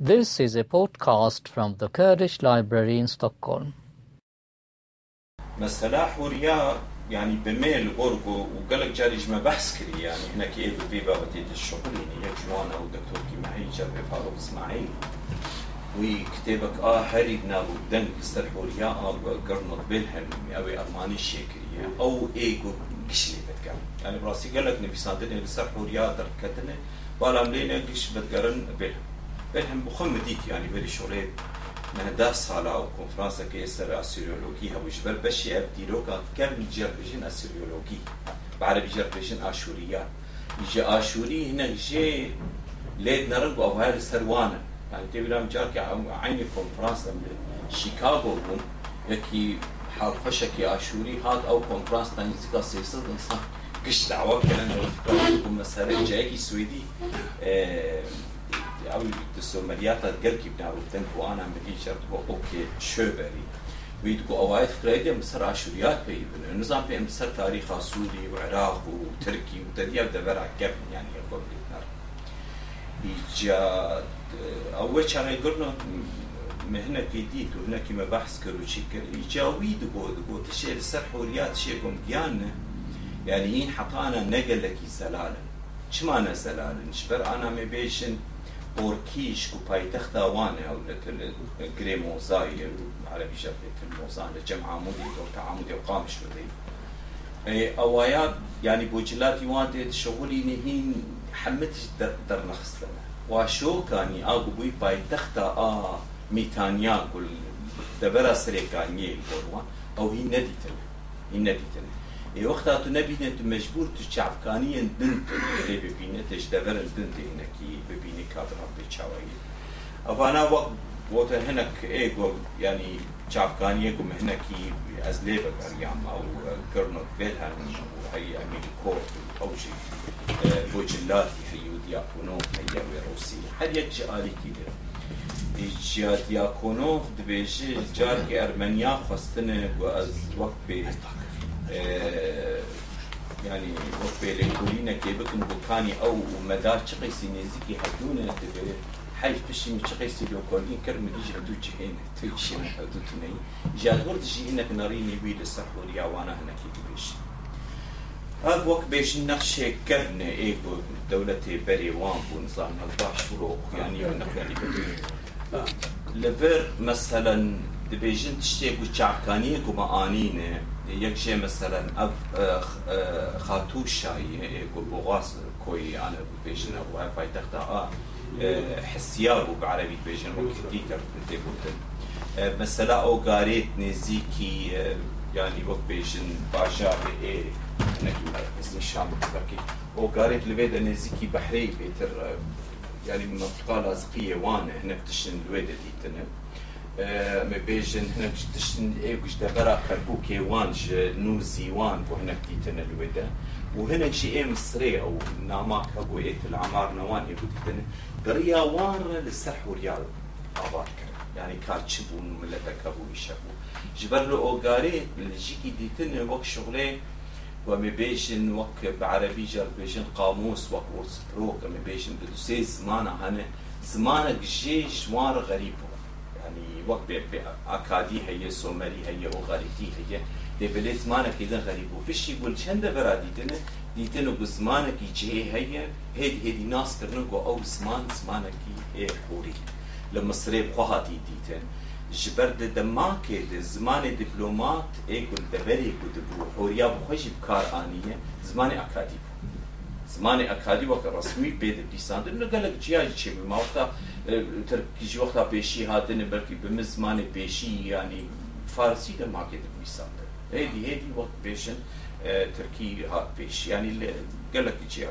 This is a podcast from the Kurdish Library in Stockholm. مثلا حوريا يعني بميل أورجو وقالك جاري جمع بحث كري يعني هناك إيه في بابتي الشغل يعني يجوان أو دكتور كي معي جرب فاروق إسماعيل وكتابك آه هري نابو دن بستر حوريا آه قرنط بلهم أو أرماني شكرية أو إيجو قشلي بتقال يعني براسي قالك نبي صادني بستر حوريا دركتني بالا ملينا قش بتقرن بلهم بلهم بخم ديك يعني بري شغلات نهدا سالا أو کنفرانس که استر اسیریولوژی هوش بر بشی ابدیلوگا كم جربجين اسيريولوجي بعربي جربجين اشوريات يجي آشوري هنا جي ليد نرنق أو هاي السروانه يعني تبي لهم جارك عيني كونفرانس شيكاغو بون يكي حال خشكي آشوري هاد أو كونفرانس تاني زيكا سيسد إنسان. قش دعوة كلام الفكرة مثلا جايكي سويدي alltså mediatet Gerkibna och den på annan mediet och och Sjöberg ويدقو أوايت قريدة مصر عاشوريات بيبن النظام في مصر تاريخ سوري وعراق وتركي وتديا بدبر عكبن يعني يقول نار إيجا أول شغل قرنا مهنا جديد وهناك مباحث كرو شكر إيجا ويدقو دقو تشي لسر حوريات شي قوم بيان يعني هين حطانا نقل لكي زلالن شمانا زلالن شبر أنا مبيشن اورکیش کو پایتخت وانه أو گری موزای عربي جبهة الموزان لجمع عمودي أو تعامدي أو قامش بدي اوايا يعني بوجلاتي وانت شغلي نهين حمتش در, در نخستنا وشو كاني اغو بوي پایتخت آ ميتانيا كل دبرا سريكاني البوروا أو هي نديتنا هي نديتنا ای وقتا تو نبینه تو مجبور تو چعبکانی دن تی ببینه تش دورن دن دینه کی ببینه کابران به چاوایی. افانا وقت بوتا هنک ایگو یعنی چعبکانی ایگو مهنکی از لیبه گریام او کرنوت بیل هرنی و هی امیل کورت او شی بوچلاتی هیو دیاکونو هیو روسی. هر یک جعالی کی دیره جیادیاکونوف دبیجی جار که ارمنیا خواستنه و از وقت به يعني وقبل كلنا كيبكن بوكاني أو مدار شقي سينيزيكي حدونا تبي حي فشي من شقي سيلو كولين كرم ديجي حدو جهين تيجي حدو تني جاد ورد جي إنك ناريني بيد السحوريا وأنا هنا كي بيش. هذا وقت بيش نقشة كرنة ايكو دولة بري وان بو نظام الباش فروق يعني نقل بدون. لفر مثلا دبيجن تشتي بوچاكاني كما آنينه یک شيء مثلا اف خاتو شاي بوغاس كوي أنا بيجن أو باي تختا حسيابو بعربي بيجن وكتي كرتي بوتن مثلا أو قاريت نزيكي يعني وقت بيجن باجار إيه هناك اسم الشام بكي أو قاريت لبيدا نزيكي بحري بيتر يعني منطقه لازقيه وانا هناك تشن ديتنا مبيجن هناك تشتن ايوش دبرا كربوكي وان نوزي وان بو هناك ديتنا الودا وهنا شي إيه مصري أو ناماك أبو إيت العمار نوان ايبو ديتنا. قريا وان للسح وريال ابار يعني كاتشبون ملتك ابو يشبو جبر له أوغاري اللي جيكي ديتنا وك شغلي ومبيجن وك بعربي جر بيجن قاموس وك ورس بروك مبيجن بدو سي زمانه هنا زمانك جي شوار غريب. وەک ئاکادی هەیە سۆمەری هەیە و غەریتی هەیە دەبێت زمانەکی دە غەریب و پشتی گول چەندە بەرا دیتنە دیتن و زمانەکی جێ هەیە هێد هێدی ناسکردن و ئەو زمان زمانەکی ئێخوری لە مسرێ بخواهاتی دیتن. ji ber di demakê de zimanê diplomat ê ku deverê ku dibû horiya bi xweşî bikar aniye zimanê akadî bû zimanê akadî wek resmî pê diblîsandin li gelek ciya ji çêmî mawta وقتها بيشي هاتن بركي بمزمان بيشي يعني فارسي ده ما كده بيساند هيدي هيدي وقت بيشن تركي هات بيش يعني قال لك جياج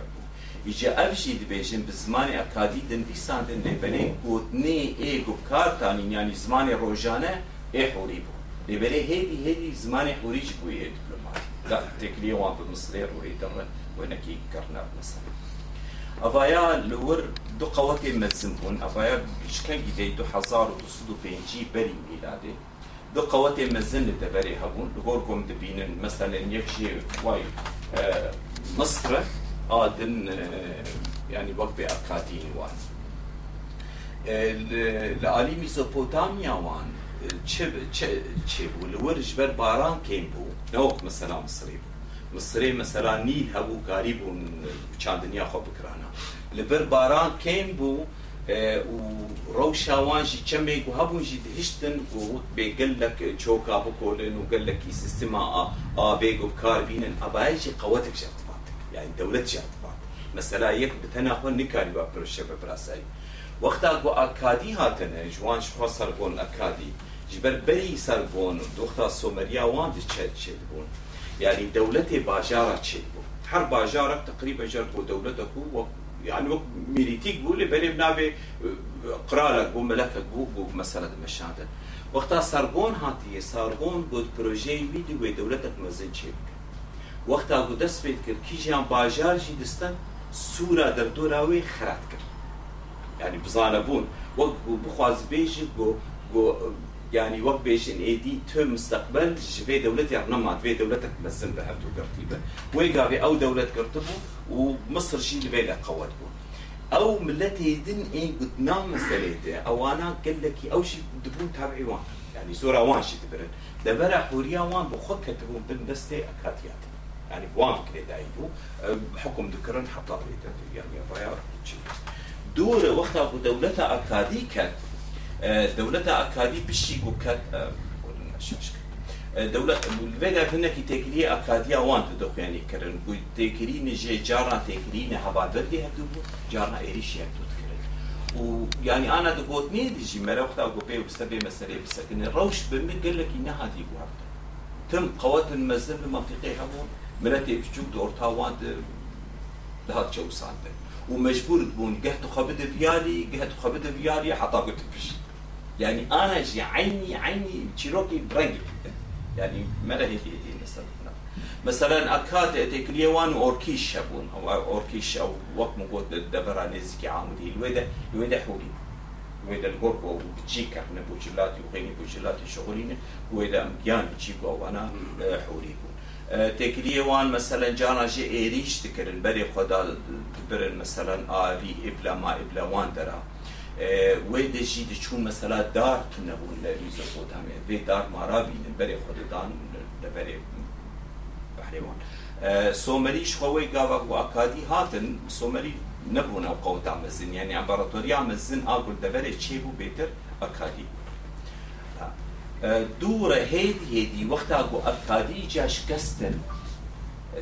يجي افشي دبيشن بزمان اكادي دن بيساند اللي بني قوتني ايجو كارتاني يعني زمان روجانه ايه حوريبو لبري هيدي هيدي زمان حوريج بوي دبلوماتي لا تكلي وان بمصرير وهي ترى ونكي كرنا مثلا افايا لور دو قوتي مزمون افايا شكان جدي دو حزار ودو بينجي بري ميلادي دو قوتي مزن لدبري هبون. لغوركم دبين مثلا يكشي واي آه مصر آدن آه يعني وقت بأكادين وان ميزوبوتاميا وان. چه چه چه بو لور جبر باران كيم بو نوك مثلا مصري بو مصري مثلا نيل هبو كاري بو چاندنيا خو بكرانا لەبەر باران کەم بوو و ڕەو شاوانژی چەمێک و هەبوو ژی هشتن و وت بێ گەلک چۆکا بکۆلن و گەلکی سیستما ئابێگ و کاربینن ئەبایشی قەوەتێک شەبات یعنی دەولەت شەبات مەسەلا یەک بتەناخۆ نکاری با پرۆشە بە پراسایی وەختا گو ئاکادی هاتنە جوان شخوا سەربۆن ئەکادی جبەر بەری سەربۆن و دختە سۆمەریا وان چێت چێت بوون یعنی دەولەتێ باژارە چێت بوو هەر باژارە تقریبە ژەر بۆ دەولەتە و وەکو يعني وقت ميريتيك بو لبري بنابي قرالك بو ملكك بو بو مسألة مشاهدة. وقتا سرگون هاتي سرگون بود پروژه ویدی و دولتك مزن چه وقتا گو دست بید کرد کی جان باجار جی دستن سورا در دوراوی خرات کرد. يعني بون. وقت بخواز بيجي جو جو يعني وقت بيجي إن ايدي تو مستقبل في دولتي رنمات في دولتك مزن بهرتو قرتيبة ويقابي أو دولة قرتبو ومصر شي قوات بون أو ملتي دن إي قد نام مسألته أو أنا قال لك أو شي دبون تابعي وان. يعني زورا وان شي تبرن. دبرا حوريا وان بخد كتبون بن دستي اكاتيات يعني بوان كده دايبو حكم ذكرن حطا يعني بايا دور وقتا دولتا اكادي دولتا اكادي بشي جو كات دولة الفيدا فينا كي تكري اكاديا وان تدوخ يعني كرن قول تكري نجي جارنا تكري نحبا بدي هدو جارنا ايريشي هدو تكرن ويعني أنا دقوتني دي جي مرا وقتا اقو بي وستبي مسألة بسكن الروش بمي قال لك انها دي قوة تم قوات المزن بمنطقة هبون مراتي بشوك دور تاوان لهات جو سانتك ومجبور تكون قهت خبد فيالي قهت خبد فيالي حتى قلت بش يعني أنا جي عيني عيني تشيروكي برنجي يعني ما هيك مثلا مثلا أكاد تكليوان اوركيش شابون أو اوركيش أو وقت موجود دبر نزكي عامدي الويدا الويدا حوري ويدا الغوركو بتجيك إحنا بوجلاتي وغيني بوجلاتي شغلين ويدا امكيان بتجيكو أو أنا حوري تكليه وان مثلا جانا جي إيريش تكرن. بري خدا برن مثلا آري إبلا ما إبلا وان وی دژی دچوو مەسەلا دارتون نەبوون لە ریزە خۆتامێ بێ دار مارابینن بەرێ خۆدەدان لەبەرێ بەحرێوان. سۆمەریش خەوەی گاوە و ئاکادی هاتن. سۆمەری نەبوونە و قەوتا مەزن یعنی ئەمباراتۆریا مەزن ئاگول دەبەرێ چێ بوو بێتر ئەکادی دوورە هێد هێدی وەختا بۆ ئەکادی جاش کەستن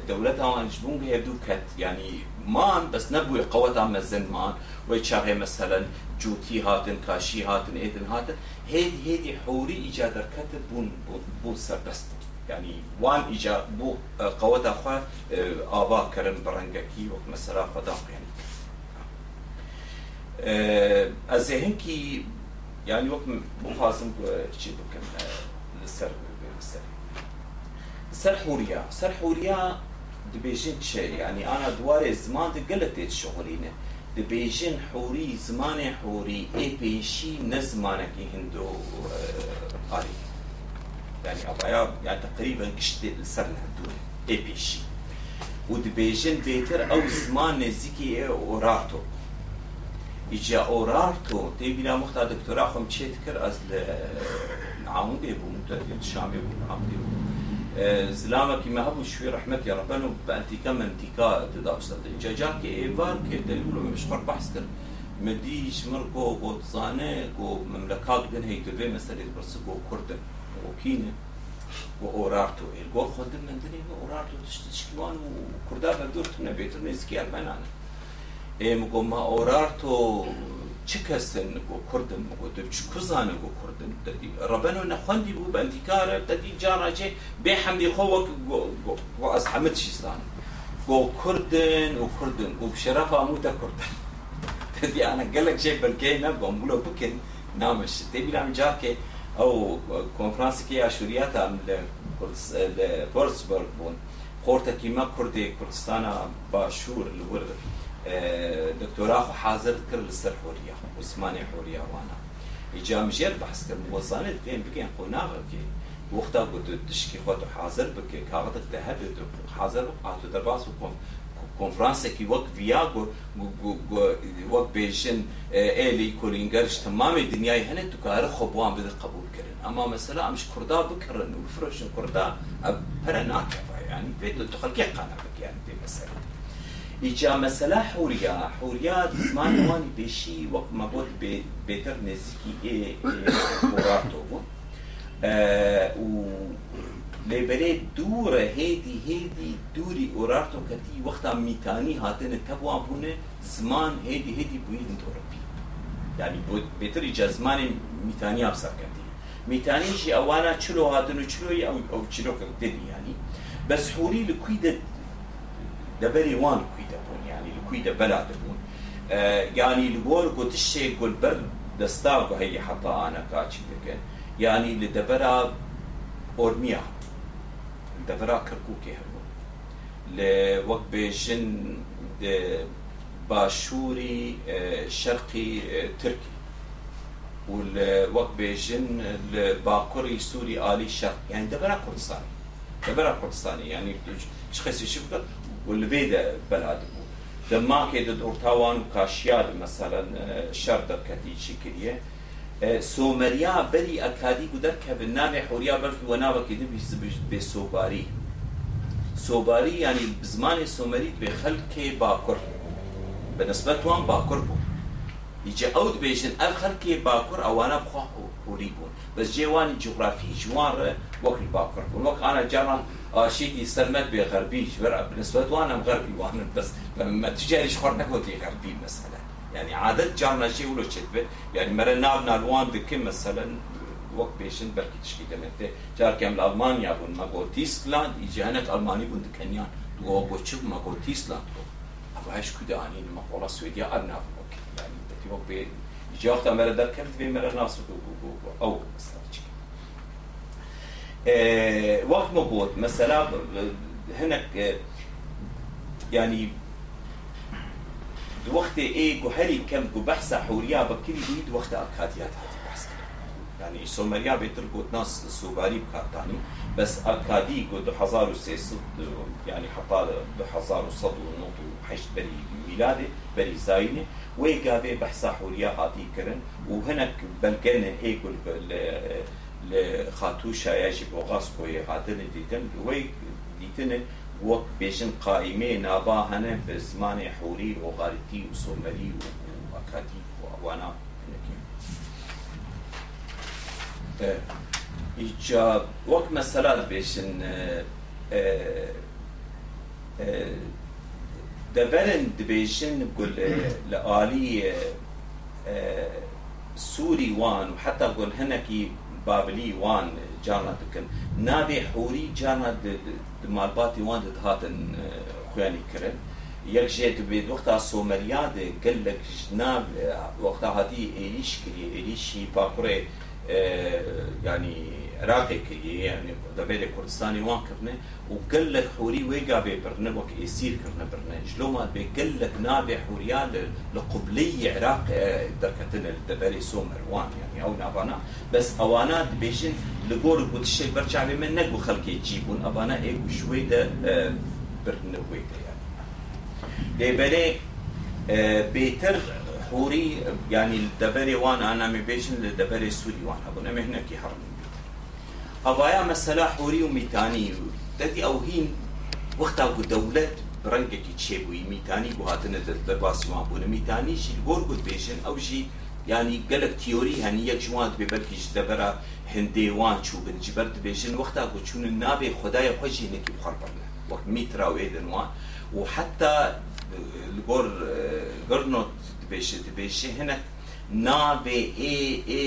دەولەت ئەوانش بوون هێ دوو کەت ینی مان بس نبوي قوتها مزن مان. ويتشاغي مثلا جوتي هاتن كاشي هاتن ايدن هاتن. هيدي هيدي حوري ايجا در كتب بون بون سربست يعني وان ايجا بو قوتها خوا آبا كرن برنگكي وقت مثلا خدا يعني از هنكي يعني وقت بخازم شي بكم السر سر حوريا سر حوريا دبيجين شيء. يعني أنا دواري زمان قلت شغلينة. دبيجين حوري زمان حوري. اي بيشي نزمانك هندو قاري. يعني أبايا يعني تقريبا كشت السر لهدول اي بيشي ودبيجين بيتر أو زمان نزيكي اوراتو إجا أورارتو تيبينا مختا دكتورا خم تشيت كر أز عمودي بو متدين شامي بو. زلامه کی مهبو شو رحمت یا رب انه با انتیکا من انتیکا تدا استاد اینجا جان کی ایوار کی دلیل رو مشخر بحث کرد مدیش مرکو کو تصانه کو مملکات دن هیت به مثلا برس کو کرد و کینه و اورارتو ال گور خود من دنی و اورارتو تشت شکوان و کردا به دورت نه بهتر نیست کی ارمنان ام کو ما اورارتو چ کەسن بۆ کوردن بۆ دەچ کوزانە بۆ کوردن دەدی ڕبەن و نەخوندی بوو بەندیکارە دەدی جاڕاجێ بێ حەمدی خۆوەک ئەس حەمد شیستان بۆ کوردن و کوردن و شەرەف هەمووتە کوردن دەدیانە گەلک جێ بەرگەی نەبم بڵە بکەن نامش. تێبیرام جاکێ ئەو کۆنفرانسیکی یاشوریاتان لە پۆرسبرگ بوون خۆرتەکیمە کوردی کوردستانە باشوور لەوەرە دکتۆراخ حاضر کرد لەسەر حۆریە عوسمانی حۆریاوانە ئیجامژێر بەحسکرد وەزانێت پێم بگەن خۆ ناغەکەی وەختا گوت تشکی خۆت حاضر بکە کاغەتت لە هەر حاضر ئاتو دەرباس و کۆم کنفرانسێکی وەک ڤیاگو وەک بێژن ئێلی کۆلینگەرش تەمامی دنیای هەنێت دوکارە خۆبوان بدە قبولکردن ئەما مەسەلا ئەمش کووردا بکڕن و فرۆشن کووردا پەرە ناکەوە ینی پێ دو تخەلکی قانە بکەیان پێ مەسەرەوە اینجا مثلا حوریا حوریا زمان وان بشی وقت ما بود بهتر نزدیکی مراتو بود و لبری دور هیدی هیدی دوری اورارتو کتی وقتا میتانی هاتن تبوان بونه زمان هیدی هیدی بویدن تورپی یعنی بود بهتر ایجا زمان میتانی افسر کتی میتانی جی اوانا چلو هاتن و چلو او چلو کردن یعنی بس حوری لکوی دەبەری وان کوی دەبوون ینی لە کوی دەبەلا دەبوون ینی لەگۆر گوتشێ گولبەر دەستا بە هەیە حەتاانە کاچی دەکەن ینی لە دەبەرا ئۆرمیا دەبرا کەرکووکێ هەبوو لە وەک بێژن باشووری شەرقی ترکی و وەک بێژن لە باکوڕی سووری عالی شەرق یعنی دەبرا کوردستانی دەبرا کوردستانی ینی خەسیشی بکە و لەبێ بەلاد بوو دەماکێ دەدۆرتاوان و کاشیار مەسەلەن شەر دەکەتی چی کردیە سۆمەریا بەری ئەکادی و دەرکەبن نامێ حوریا بەرکی وەناوەکی دبی بێ سۆباری سۆباری ینی زمانی سۆمەری بێ خەلکێ باکوڕ. بەنسبەت وان باکوڕ بوو. هیچە ئەو دبێژن ئەر خەلکێ باکوڕ ئەوانە بخوا حوری بوون. بەس جێوانی جوغرافی جوانڕە وەکی باکوڕ بوون. وەک ئاە جاران ئاشیتی سەرمەت بێ غەربیش بەر بنسبەت وانم غەربی وانن بەس تجاریش خۆر نەکۆتی غەربی مەسەلە يعني عادت جارنا شيء ولا شيء يعني مرة ناب نالوان دكين مثلا وقت بيشن بركي تشكي دمته جار كم ألمانيا بون ما قول تيسلاند يجانك ألماني بون دكنيان دو أبو تشوف ما قول تيسلاند أبو هاش كده أني ما قول سويديا أرنا يعني تي وقت بي يجي وقت مرة در كم في مرة ناس أو مثلا وقت مبوت مثلا هناك يعني وقت إيه هري كم جو بحث حوريا بكري بيد وقت اكاديات هاتي بحث. يعني سومريا بيتر قوت ناس سوباري بكارتاني بس أكادي حزار وسيسد يعني حتى بحزار وصد ونوط وحيش بري ميلادي بري زاينه. ويقابي بحث حوريا هاتي كرن. وهناك بلقنا هيك لخاتوشا يجب وغاسكو هاتن ديتن وي ديتن وەک بێژن قائمێ نابا هەنە بە زمانی حوری ڕۆغارەتی و سۆمەری و ئەکاتی ئەوانە اینجا وەک مەسەلات بێژن دەبەرن دبێژن گل لە عالی وان و حتا گل هەنێکی بابلی وان جانا دکن. نابێ حوری جانا مالباتی وان هاتن خوێنی کرد یەک ژێت بێت وەختا سۆمەریادێ گەلێک ناب وەختا هاتی ئێریش کردی ئێریشی پاکوڕێ ینی عراقی کردی ینی دەبێت کوردستانی وان کردنێ و گەلێک حوری وێگا بێ برنە وەک ئێسیر کردنە برنە ژلۆمات بێ گەلێک نابێ حوریا لە قوبلەی عراق دەرکەتنە دەبەری سۆمەروان ینی ئەو ناوانە بەس ئەوانە دبێژن لە گۆر گوتشێک بەرچاوێ من نەگو خەڵکی جیبوون ئەوانە ئێ شوێ دە برنەوەی دەیان لێبەرێ بێتر حوری ینی دەبەرێ وان ئانامی بێژن لە دەبەرێ سوودی وان هەبوو نەمێهنەکی هەڕن ئەوایە مەسەلا حوری و میتانی دەدی ئەو هین وەختا بوو دەولەت ڕەنگێکی چێبووی میتانی بۆ هاتنە دەرباسیوان بوون میتانیشی گۆر گوت بێژن ئەوژی ینی گەلک تیۆری هەنی یەک جوان بێ بەرکیش دەبەرە هەندێوان چوو بنجبەر دبێژن وەختا گوچون نابێ خدایە خۆشی نەکی بخڕ بڕنە وەک میتراوێ دنوان و حتا گۆر گەرنۆت دبێشێ دبێشێ هەنە نابێ ئێ ئێ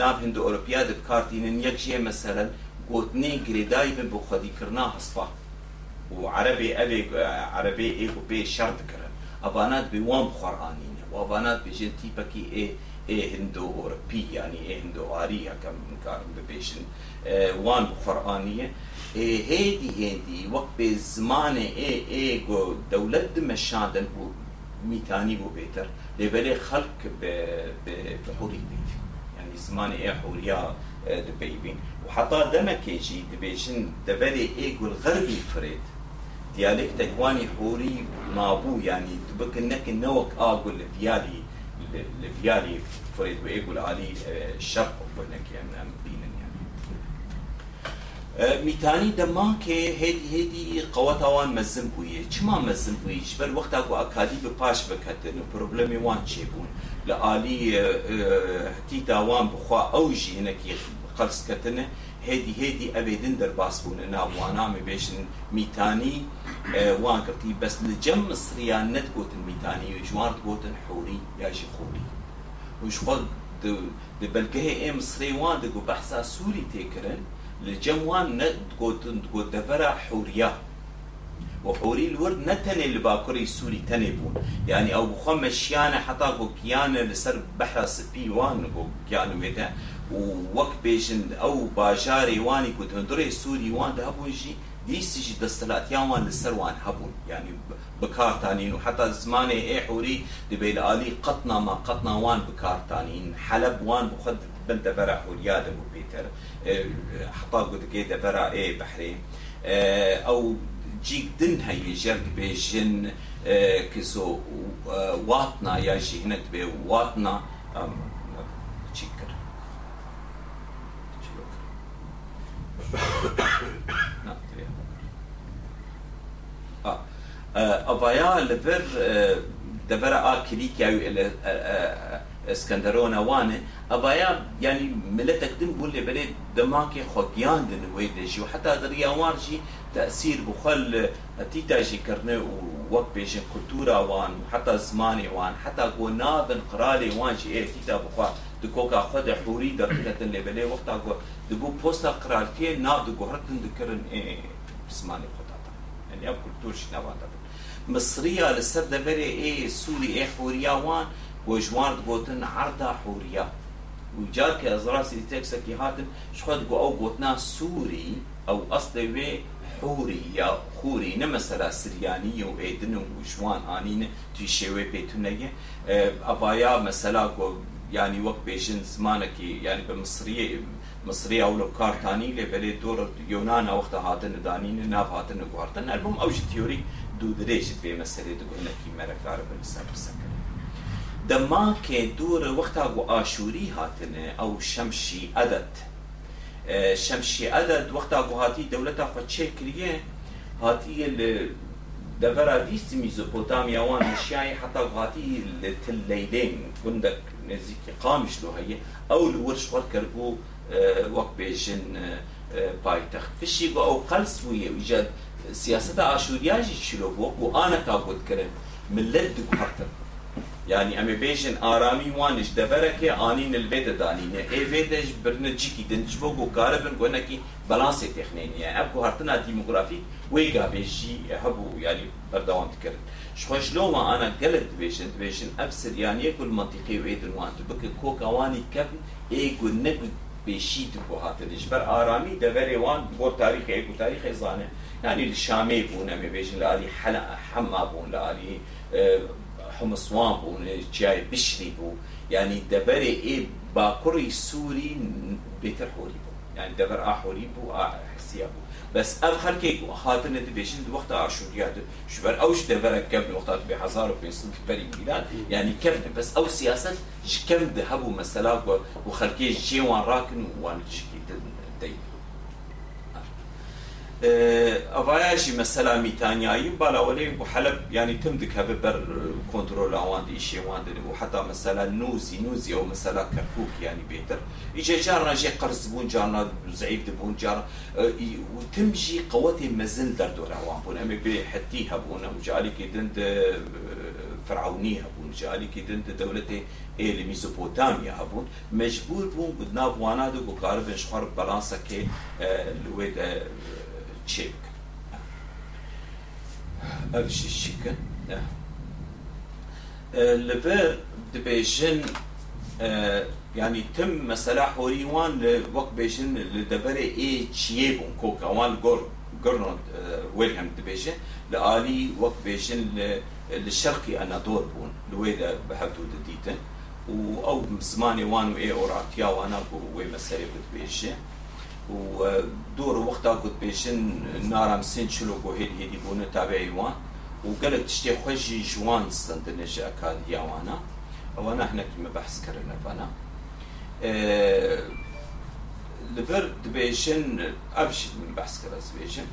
ناو هند ئۆروپیا دبکارتینن یەک ژێ مەسەرەن گوتنی گرێدای بن بۆ خەدیکردنا هەسپا و عربی ئەوێ عربێ ئێ و بێ شەر دکردن ئەوانات بێ وام خۆڕانینە و ئەوانات بێژێن تیپەکی ئێ ئێ هندو ئۆرپی ینی ئێ هندو ئاری یەکەم کارم ببێژن وان بخۆڕانیە هێدی هێدی وەک بێ زمانێ ئێ ئێ گۆ دەولەت دمەشاندن بوو میتانی بوو بێتر لێبەرێ خەڵک بحوری بێت ینی زمانی ئێ حوریا دبیبین و حتا دەمەکێکی ئێ گول غەربی فرێت دیالکتێک وانی حوری مابوو ینی بکە نەکە نەوەک ئاگو لە ڤیالی لە ڤیالی فرێد وێگو لە عالی شەق بۆنەکیان ئەم بینن یان میتانی دما که هدی هدی قوت آوان مزم بویه چما مزم بویش بر وقت اگو اکادی به پاش بکتن و پروبلمی وان چه بون لعالی تیت آوان بخوا اوجی هنکی قرص کتنه هدی هدی ابدن در باس بون ناوانا می بیشن میتانی وان کرتی بس لجم مصریان نت گوتن میتانی و جوان گوتن حوری یا جی خوری. وش خود دبلگه ام مصری وان دگو بحثا سوری تکرن وان نەتگوتن گوت دەبەرە حوریا وحوري الورد نتني اللي باكوري سوري تني بون. يعني أو بخم مشيانة حتى بو كيانة لسر بحر سبي وان بو كيانه ويدا ووەک بێژن ئەو باژارێ وانی کو هەندڕێ سووری وان هەبوویژی دیسیژی دەستەلاتیانوان لەسەروان هەبوون ینی بکارتانین و حتا زمانێ ئێحوری دەبێت عالی قەتناما قەتناوان بکارتانین حەلب وان بخد بن دەبەرە حوریا دەبوو پێتر حتا گوتگێ دەبەرە ئێ بەحرێ ئەو جیک دن هەیە ژەرگ بێژن کزۆ واتنا یا ژینەت بێ واتنا چی کرد ئەڤیا لەبەر دەبەرە ئا کلیکیاوی ئەسکەندەرۆنە وانە ئەڤیا ینی ملەتەکدن بوو لێ بەرێ دەماکێ خۆگیاندن وی دەژی. و حتا دەریاوانژی تەسیر بخەل تیتاژیکردنە و وەک بێژن کولتوراوان و حتا زمانی وان حتا گۆ نابن قرالێ وانجی ئێ تیتا بخوا دکۆکا خۆ دەحوری دەکرێتن لێ بەلێ وەختا گۆ دەبوو پۆستا قرالتێ ناو دەگۆڕتن دکردن زمانی خۆتاتا. ئەنی ئەم کولتورشی ناواندا بن. مصریە لەسەر دەبەرێ ئێ سووری ئێ حوریاوان بۆ ژوارد گوتن عردا حوریا وجار کە ئەزراسی تێکسەکی هاتن شخۆت بۆ ئەو گوتنا سووری ئەو ئەسڵێ وێ حوری یا خوری نەمەسەلا سریانی و ئێدن و ژوان ئانینە توی شێوێ پێتونەگە ئەڤایا مەسەلا ینی وەک بێژن زمانێکی ینی بە مصریە مصری ئەو لە کارتانی لێ بەلێ دۆڕ یۆناان ئەوختە هاتن دانینە ناهاتن گواردن ئەلبوم ئەو تیۆری دوو درێژت بێ مەسەرێ دگونەکی مەرەکارە بەسەر بسەکە دەماکێ دوورە وەختا بۆ ئاشووری هاتنێ ئەو شەمشی ئەدەت شەمشی ئەدەت وەختا بۆ هاتی دەولەتا خۆ چێ کریە هاتیە لە دەڤرا دیستی میزۆپۆتامیاوان نشیایی حتا هاتی لە تل لەیلێن گوندەك نزیکی قامش لۆ هەیە ئەو لە ورش وەر کردبوو وەک بێژن پایتەخت فشی بۆ ئەو قەلس بوویە ویجاد سیاسەتە ئاشوریاژی چلۆ بۆ و ئانەکا بۆتکردن ملت دگوهرتن يعني ئەمێ بێژن ئارامی وانش دەبەرەکێ ئانین البێدە دانینە ئێێدەش برنە جیکی دنج بۆ گۆکارە بن گۆنەکی بەلانسی تێخنێنیە ئەب هاتنا دیموگرافی وێگا بێژی هەبوو ینی بەردەوام کرد شخۆش لۆمە ئانا گەلت دبێژن دبێژن ئەف سریانیە کول منتیقی وێدن وان بکە کۆکەوانی کەفن ئێگو نەگوت بێشی بۆ هاتنش بەر ئارامی دەبەرێ وان بۆ تاریخی و تاریخی زانێ ینی لە شامێ بوون ئەمێ بێژن لە علی حەلا حەما بوون لە علی حمسوان بوون جای بشری بوو ینی دەبەرێ ئێ باکوڕی سووری بێتر حۆری بوو ینی دەبەر ئاحۆری بوو حسیە بوو بس اف خلكي خاطر بيشن وقت عاشوريات شبر اوش دبر كم وقت ب 1500 بري ميلاد يعني كم بس أو سياسه كم ذهبوا مثلا وخلكي جي وان راكن وان شكي دي ئەڤایژی مەسەلا میتانیایی بالاوەلێ بۆ حەلب ینی تم دکەبە بەر کۆنتترۆل ئەوان شێوان دن و حتا مەسەلا نووسی نووزی ئەو مەسەلا کەرکک ینی بێتر. ئیجێ جار ڕژێ قرس بوون جارنا زعیف دەبوون جار تمژی قوەتی مەزن دەردۆراوان بوون. ئەمە بێ حتی هەبوون و جارێکی دند فرعونی هەبوون جارێکی دند دەولەتی ئێ لە میزۆپۆتامیا هەبوون. مەجبور بوون ناوانە و بۆکارە بنشخوار بەلانسەکێ لێ بکەن ئەوشی چیکن لەبەر دەبێژن ینی تم لە دەبەرێ ئێ چیە بوون کۆکەوان گۆر گڕۆ وێ هەم دەبێژن لە عالی وەک بێژن لە شەرقی ئەنادۆر بوون لێ بە هەردوو دەدیتن و ئەو زمانی وان و ئێ ئۆراتیاوانە بوو وێ مەسەرێ بتبێژێ ودور وقتا قد بيشن نارم سين شلو قو هيد هيدي بونا تابعي وان وقالك تشتي خوشي جوان ستندنش أكاد ياوانا وأنا. إحنا كما بحث كرنا فانا. أه لبر دبيشن أبش من بحث كرا دبيشن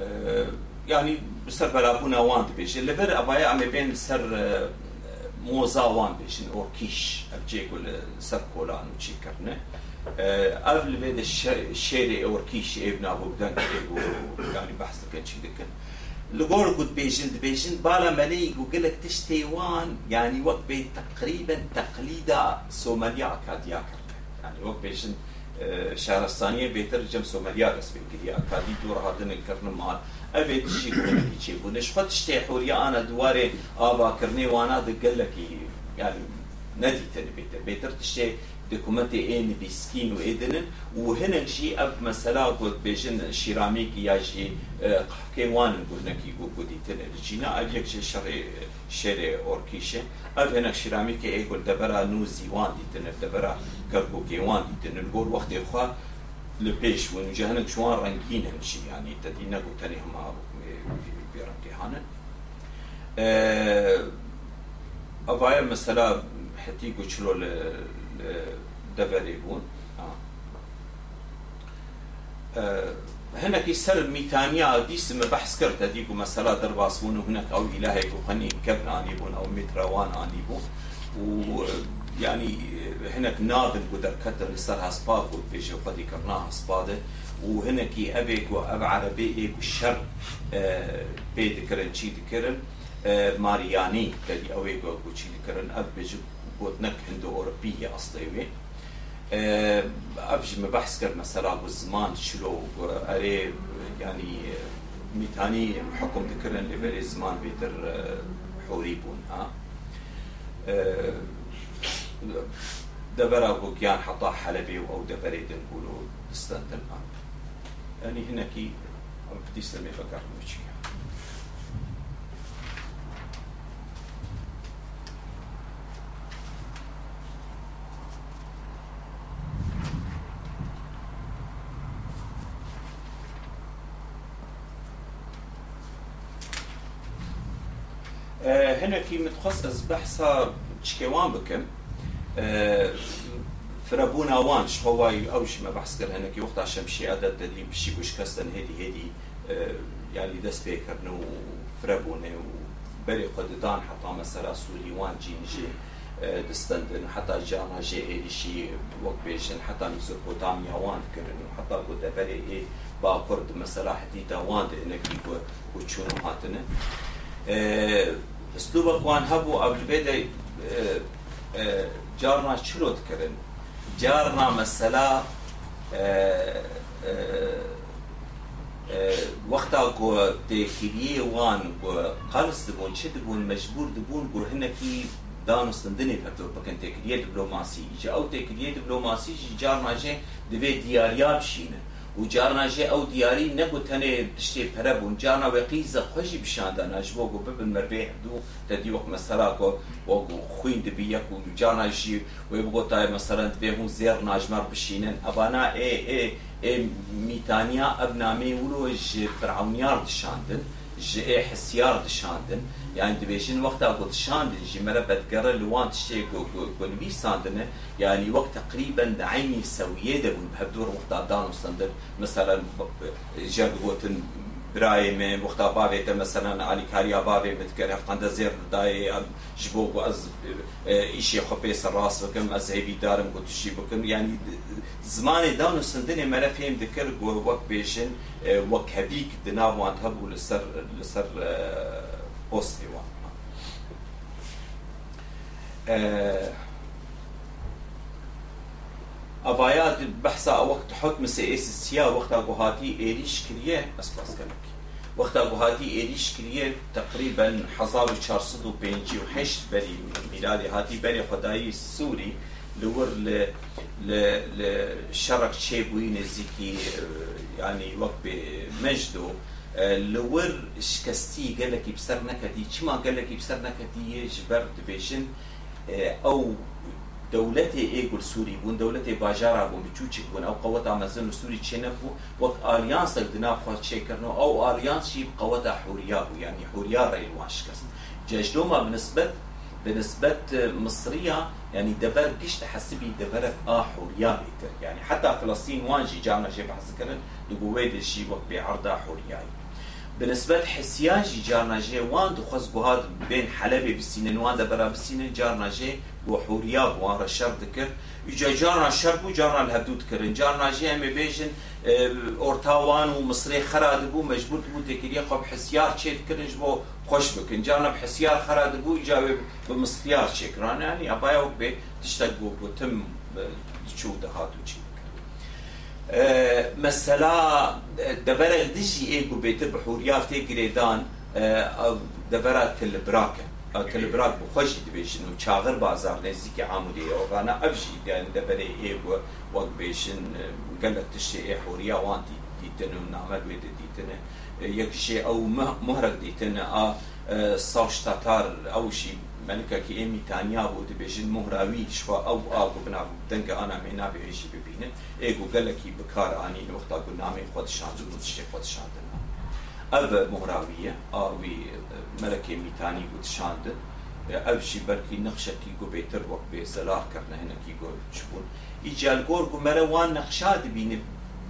أه يعني بسر بلابونا وان دبيشن لبر أبايا عم بين سر موزا وان بيشن اوركيش ابجي كل سر كولان وشي كرنا قبل بيد الشيري اوركيش ابن ابو بدان يعني بحث لكن شي دكن لغور قد بيجن بيجن بالا ملي وقال لك تشتيوان يعني وقت بين تقريبا تقليدا سوماليا اكاديا يعني وقت بيجن شهرستانية بيترجم سوماليا بس بكريا اكادي دور هذا الكرن مال ئەبێ دژی کوردی چی بوو. نشخت شتێ حوریانە دوارێ ئاباکردنی وانا دەگەلەکی نەدیتن بێتە. بێتر شتێ دکومەتی ئێ نویسکین و ئێدنن و هەنێکشی ئەب مەسەلا گوت بێژن شیرامێکی یاژی قەفکەی وانن گورنەکی بوو گوتیتنە چینە ئەب یەکشێ شەڕێ شێرێ ئۆرکیشە. ئەب هەنەک شیرامێکی ئێ گل دەبەرا نوزی وان دیتنە دەبەرا کەرکوکێ وان دیتنن. گۆر وەختێ خوا لبيش ونجهنك شوان رنكين هنشي يعني تدينا قلت تاني هم بيرنكي هانا أبايا مثلا حتى قلت دەبەرێ بوون هەنێکی سەر میتانیا دیسمە بەحس کردە دیگ و مەسەلا دەرباس بوون و هەنێک ئەو ئیلاهێک و خەنی کەبن ئانی بوون ئەو میترەوان ئانی بوو و يعني هناك ناظم قدر كتر لسر هسباد و بيجي وقدي كرنا هسبادة وهناكي أبيك وأب عربي إيك الشر بي ذكرن شي ذكرن مارياني كدي أويك وشي ذكرن أب بيجي بوتنك هندو أوروبية أصلي افش بحث کرد مثلا بالزمان شلو اري يعني ميتاني حكم ذكرن لبري زمان بيتر حوري بون ها دبرا كيان حطا حلبي أو دبري دنقولوا دستان يعني هناكي بدي سمي فكر مشي. هنا كي متخصص بحثا تشكيوان بكم. فرابونا وانش هو اوش ما بحث كر هنا كي وقت عشان شي عدد اللي بشي بوش كستن هدي هدي يعني دس بيكرنو فرابونا وبري قددان حتى مثلا سوري وان جين جي دستندن حتى جانا جي هدي شي وقت بيشن حتى ميزوبوتاميا وان كرن حتى قد بري إيه با كرد مثلا حديدا وان هنا كي وچونو هاتنه. اسلوبك وان هبو قبل بدا جارنا شلو تكرن جارنا مثلا وقتا کو تکیریه وان کو قلص دبون چه دبون؟ مجبور دبون کو هنکی دانستن دنی پرتو بکن تکیریه دیپلوماسی. جا او تکیریه دیپلوماسی جارنا جه دوی دیاریاب شینه و جارنا جه او دیاری نگو تنه تشتی پره بون جارنا و قیزه خوشی بشانده نجبو گو ببن مربیح دو تدی وقت مثلا کو وگو خوین دبی یک و جارنا جی و بگو تای مثلا دوی هون زیر ناجمر بشینن. ابانا ای ای ای میتانیا ابنامه ولو ج فرعونیار دشاندن. ج ای حسیار دشاندن. يعني دبيشن وقتها قلت شاندن جي مرة بتقرا لوان تشي كو نبي ساندن يعني وقت تقريبا عيني سوية دبون بهدور وقتها دانو ساندن مثلا جاب برایێ مێ بختا باێتە مەسەەن علیکاریا باێ بتکە هەفقندە زێر دایێ ئەم ji bo ku ez îşê xwe pê serras bikim ez hêvîdarim ku tişî bikim yani zimanê danûsindinê mere fêm dikir ku wek bêjin wek hebîk di nav wan hebû li ser li ser postê wan أفايات بحثا وقت حكم سياسية وقت هاتي إيريش كريه اسباس كلك وقت هاتي إيريش كريه تقريبا حزار وشارصد وبينجي وحشت بري ميلادي هاتي بري خداي السوري لور ل ل لشرق شيبوي نزيكي يعني وقت بمجدو لور شكستي قال لك بسر نكدي شما قال لك بسر نكدي جبر أو دولتي ايجول سوري بون دولتي باجارا بون بچوچك بون. أو قوتا مزن سوري تشنبو وقت اليانس دنا خو تشيكرنو أو اليانس شي قوتا حوريا يعني حوريا ريل واشكست جاجدوما بالنسبة بنسبة مصرية يعني دبر قشت حسبي دبرت آه حوريا بيتر يعني حتى فلسطين وانجي جامنا شي بحث كرن لقويد الشي وقت بعرضها حورياي بنسبة حسياجي جارنا جي وان دخوز بهاد بين حلبي بسينن وان دبرا بسينن جارنا وحوريا وان رشار ذكر اجا جارنا شرب وجارنا الهدود كرن جارنا جي هم بيجن اورتاوان ومصري خراد بو مجبور بو تكريا خب حسيار تشيت كرنج بو خوش بكن جانا بحسيار خراد بو اجا بمصريار شكران يعني ابايا وبي تشتاق بو تم تشو دهاتو تشي مثلا دبر دجي ايكو بيت بحوريا في جريدان دبرات کلبرات بخۆشی دەبێژن و چاغر بازار نێزیکی عامودەیەوەغانە ئەفژی دیان دەبەرێ ئێوە وەک بێژن گەلە تشتێ ئێحوریا وانتی دیتن و نامە بێدە دیتنە یەکشێ ئەو مهرەك دیتنە ئا ساشتاتار ئەوشی منکەکی ئێمی تانیا بۆ دەبێژن مهراوی شوە ئەو ئاگو بناو دەنگە ئانامێ نابێژی ببینن ئێگو گەلێکی بکارانی وەختا گونامی خۆتشان و تشتێ خۆتشاندن مهراوية اوي ملكة ايمي تاني قو تشاندن اف شي بركي نقشة كي قو بيتر وقت بيزلار كرنا هنا كي قو شبون. ايجال قور قو مروان نقشاد بيني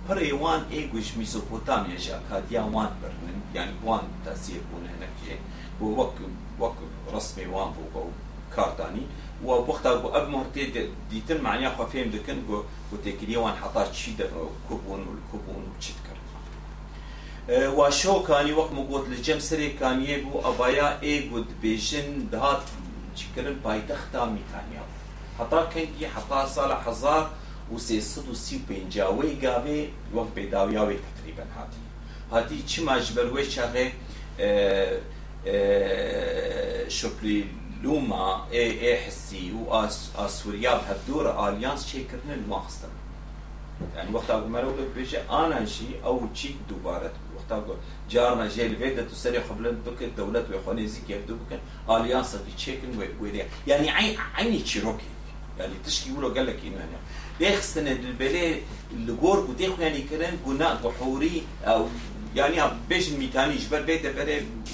پرې وان ایګوش میزوپوتامیا جا کادیا وان برنن يعني وان تاثير بون هناك بو وك وك رسمي وان بو بو كارتاني ووقتها بو أب مرتي ديتن معناها خو فهم دكن بو تكري وان حطا شي كوبون والكوبون وتشتكر واشۆکانی وەک گوت لە جەم سرێ کامیە بوو ئەبایا ئێگوت بێژن دهات چکردن پایتەختا میتانیا. حتا کەنگی حتا ساە هزار و سێسد و سی پێنجاوەی گاوێ وەک بێداویاوێ تقریبەن هاتی. هاتی چی ماژبەروێ چاغێ شکلی لوما اي حسي و اسوريا بهدور اليانس شيكرن المخصم يعني وقت اقول مرة بيجي انا شي او شي دوباره وقتا جارنا جيل فيدا تسري قبل بك الدولة ويخوني زيك يبدو بك أليانس في تشيكن ويريا يعني عين عيني تشيروكي يعني تشكي يقولوا قال لك هنا بيخسن البلي الجور بديخ يعني كرن قناء بحوري أو يعني بيش الميتاني جبر بيت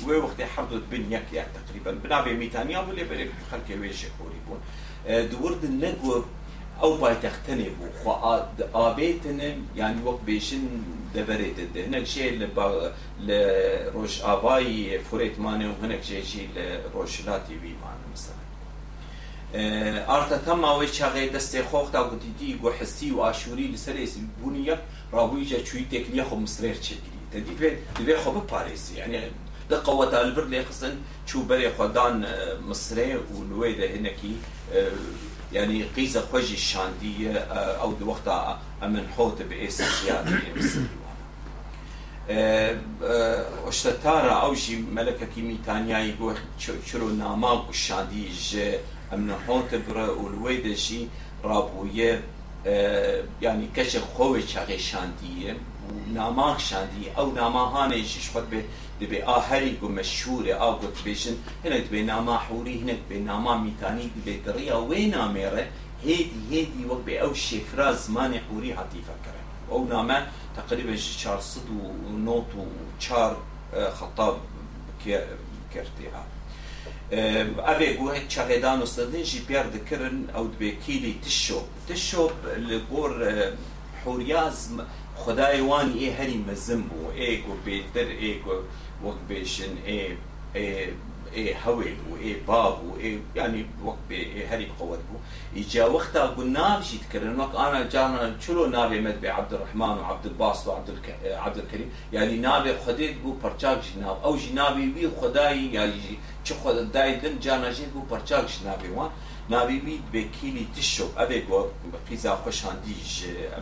وي وقت حرض بن يك يعني تقريبا بنابي ميتانيا ولا بري خلك ويش حوري بون. دورد النجوب او پایتختنه بو. خو د آبیتنه یعنی وقت بیشن دبرت ده هناك شيء ل روش آبای فورت مانه و هناك شيء شيء ل روشلاتی وی مانه مثلا. ارتا تما و چغه دست خوخت او دیدی گو حسی و آشوری لسریس بونیک رابویجا چوی تکلیه خو مصرر چکلی تدی به دبی خو به پاریس یعنی د قوت البر لی خصن چوبری خدان مصری و لویده هنکی يعني قيزة خوجي الشاندية أو دي وقتا أمن حوت بإيساسيات اشتتارا أو شي ملكة كيميتانيا يقول شرو ناماك الشانديج أمن حوتبرا والويدشي رابوية يعني ینی کەچە خۆی چاغی شاندیە ناماخ شاندی ئەو ناماهانێکیش خۆت بێت دەبێ ئاهری گو مەشهورێ ئا گوت بێژن هەنێت بێ ناماحوری هەنێت بێ ناما میتانی بێ دڕیا وێ نامێرە هێدی هێدی وەک بێ ئەو شێفرا زمانی حوری حتیفەکەرە ئەو نامە تقریبا 400 و نۆت و چار خەتاب کردیها ئەێ گوێ چاقێدان و سەدەژی پیار دکردن ئەو دوێکیلی تشۆ. تشۆ لە گۆر حوریاز خدای وان ئێ هەری مەزم بوو. ئێ و بێتر ئێ وەک بێشن ئێ هەوێ بوو ئێ باب و ینی وەک هەری بقەوەت بوو ئیجا وەختا بوو ناژیت کردن وەک ئانا جاان چلو ناوێمەد بێ عبدڕحمان و عبدباس و عبدکەری یعنی ناوێ خودێت بوو پەرچاکش ناو. ئەو ژی ناوی وی خدایی یاژی چ خوددای دن جاناژێت بوو پەرچاکش ناوێوان ناویوی بێکیلی تشو. ئەێ گۆ بەقیزا خۆشاندیژ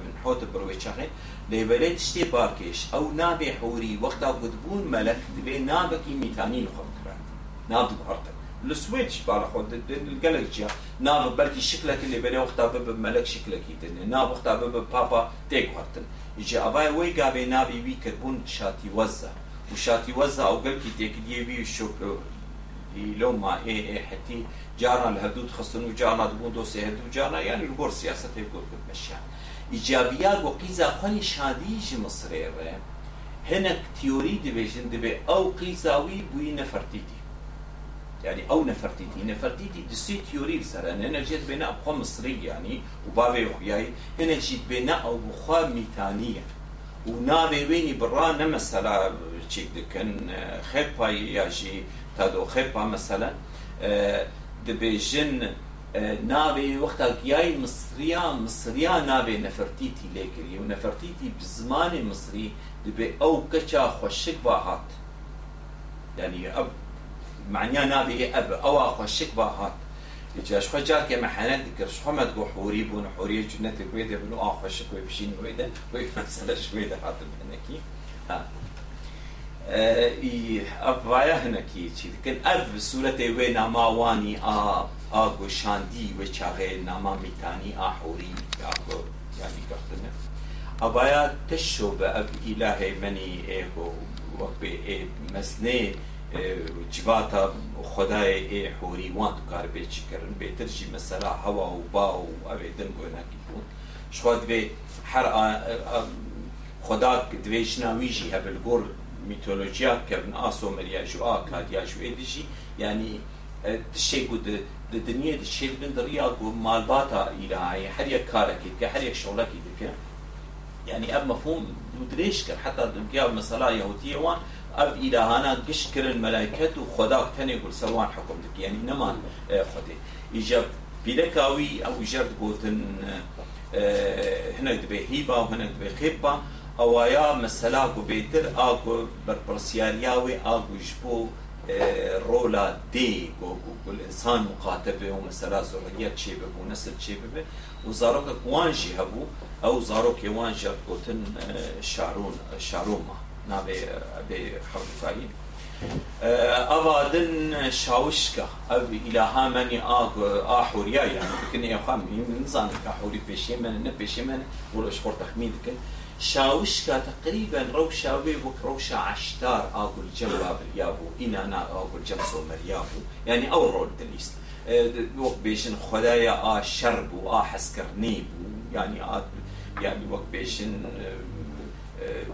من حۆتە بڕوێ چاقێ لێبەرێ تشتێ باکێش ئەو نابێ حوری وەختا گوتبوون مەلەک دبێ نابکی میتانی خۆ ناب بهرتك السويتش بالا خود القلق جيا ناب بلكي شكلك اللي بني وقتها بب ملك شكلك يدن ناب وقتها بب بابا تيك هرتن يجي أباي وي قابي نابي بي كربون شاتي وزا. وشاتي وزا أو قلكي تيك دي بي شوك لو ما إيه إيه حتي. جارنا الهدود خصنو جارنا دبون دوسي هدو جارنا يعني البور سياسة يقول كل مشيان إيجابيات وقيزة خاني شاديج مصري هناك تيوري دبيجن دبي. أو قيزاوي بوي نفرتيتي يعني أو نفرتيتي. نفرتيتي دسي تيوري سر أنا جيت بين أبخوا مصري يعني وبابي وخياي هنا جيت بين أو بخوا ميتانية. ونابي ويني برا نمسلا تشيك دكن خيبا ياجي تادو خيبا مثلا دبيجن نابي وقتا جاي مصريا مصريا نابي نفرتيتي ليكري. ونفرتيتي بزمان مصري دبي أو كچا خوشك باهات يعني اب معناه نابي أب. أو خوشك باهات. يجاش خو جاك ما حنات ذكر شو ما تقول حوري بون حوري جنة كويدة بنو آه خوشك ويبشين ويدا ويفسر شويدا حاطب هناكي ها. ای افوایا هنکی چی کن اف صورت و نما وانی آ آگو شاندی و چاغه نما میتانی آحوری آگو یعنی کفتنه ابایا تشو به اف اله منی ایگو وقت به مسنه جواتا خدای ای حوری وان تو کار بیچی کرن بیتر جی مثلا هوا و با و اوی دن گوینا کی بون شخواد بی هر خدا دویش ناویجی هبل گور میتولوژیا کرن آسو مریا جو آکاد یا جو ایدیجی یعنی تشی گود د دنیا د شی بن دریا کو مالباتا الهی هر یک کارکی که هر یک شغلکی دکه یعنی اب مفهوم دریش کر حتی دنیا مثلا یهودیه وان أب إلهانا قش كر الملائكة وخداك تاني يقول سوان حكمتك. يعني نمان خدي. إجاب بيلكاوي أو جرد قوتن هنا دبي هيبا وهنا دبي خيبا. اوایا مثلا کو بهتر آگو بر پرسیاریاوی آگو جبو رولا دی گو گو الإنسان مقاتبه و مثلا ذریت چه ببو نسل چه ببه و زاروک وان جی هبو أو زاروک وان جر گوتن شارون شاروما نابه به حرفایی اوادن شاوشكا أو الها مني اغ احوريا يعني بكن يا خامي نظام كحوري بيشي من نبيشي من ولا شخور تخمين كن شاوشكا تقريبا روشا ويبوك روشا عشتار أقول جم يابو إنا أنا أقول جم سومر يابو يعني أو رول دليست وقت بيشن خدايا آ شرب و آ حسكر نيب يعني آ يعني وقت بيشن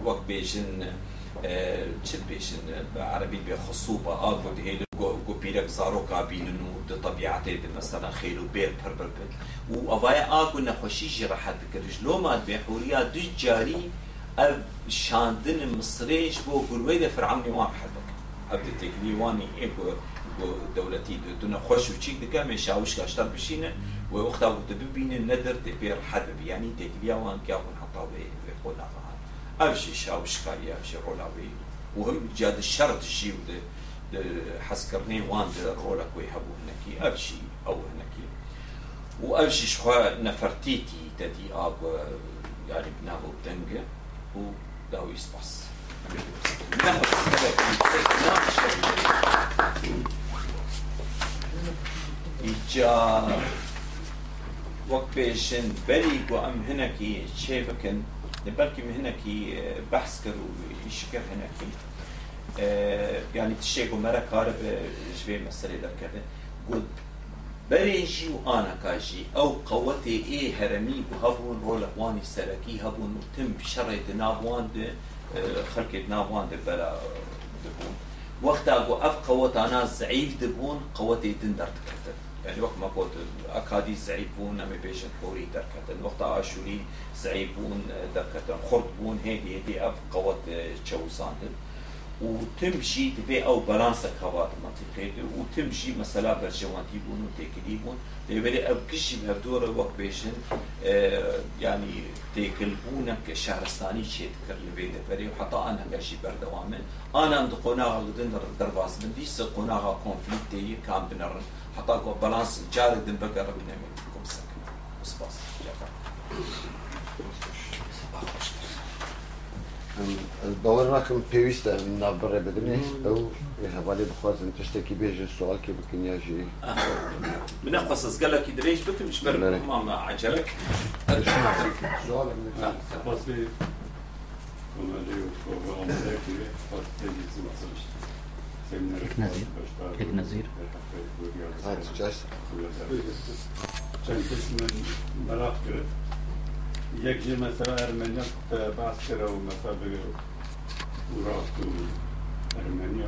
وقت بيشن چه بيشن عربي بخصوبة آقود هيلو گو پیرک زاروکا بینن و د طبیعت مثلا خیل و بیر پر بر بر و اوای آگو نخوشی جی راحت کرش لو ما به حوریا دو جاری اب شاندن مصریش بو گروه ده فرعونی وان اب ده تکلیوانی ایگو دولتی دو نخوش و چیک دکه می شاوش کاشتر بشینه و وقتا و ببینه ندر ده بیر حد یعنی تکلیوان که اون حتا به خود افشي شاوش كاري افشي رولاوي وهم جاد الشرط الشيء وده حسكرني وان رولك ويحبوا هناكي أبشي أو هناكي وأبشي شخوا نفرتيتي تدي آب يعني بنابو بدنجة وداو يسبس إيجا وقت بيشن بريق وأم هناكي شيبكن بلكي هناكي بحث كرو يشكر هناكي يعني تشيكو مرا كارب جبي مسألة دركبه قد بريجي وأنا كاجي أو قوتي إيه هرمي بهبون رول واني سركي هبون وتم شرط نابوان ده خلق نابوان ده بلا دبون. وقت أقو أف قوت أنا ضعيف دبون قوتي تندر تكتب يعني وقت ما قلت أكادي زعيبون أمي بيشن حوري دركتن. وقت آشوري زعيبون دركتن. خردبون هيدي هيدي أف قوت تشوسان وتمشي تبي أو بالانس كوات منطقي وتمشي مثلا برجوانتي بون وتكلي بون. لبري اب كشي بهدور وقت بيشن آه يعني تكلبونك شهرستاني شيء تكر لبيد فري وحتى أنا كشي بردوامن انا اندقونا غدن درباس من دي سقونا كونفليكتي كان حتى بالانس جارد بقر من منكم سكن بس بس باور ناکەم پێویستە نابڕێ بدنێ ئەو هەوالی بخوازن تشتێکی بێژە سوالکی بکنیاژی بنقص قالك دريش بكم مش بر ما یک نظیر یک نظیر چند قسم ملاق کرد یکی مثلا ارمنیا بحث کرد و مثلا به اوراق و ارمنیا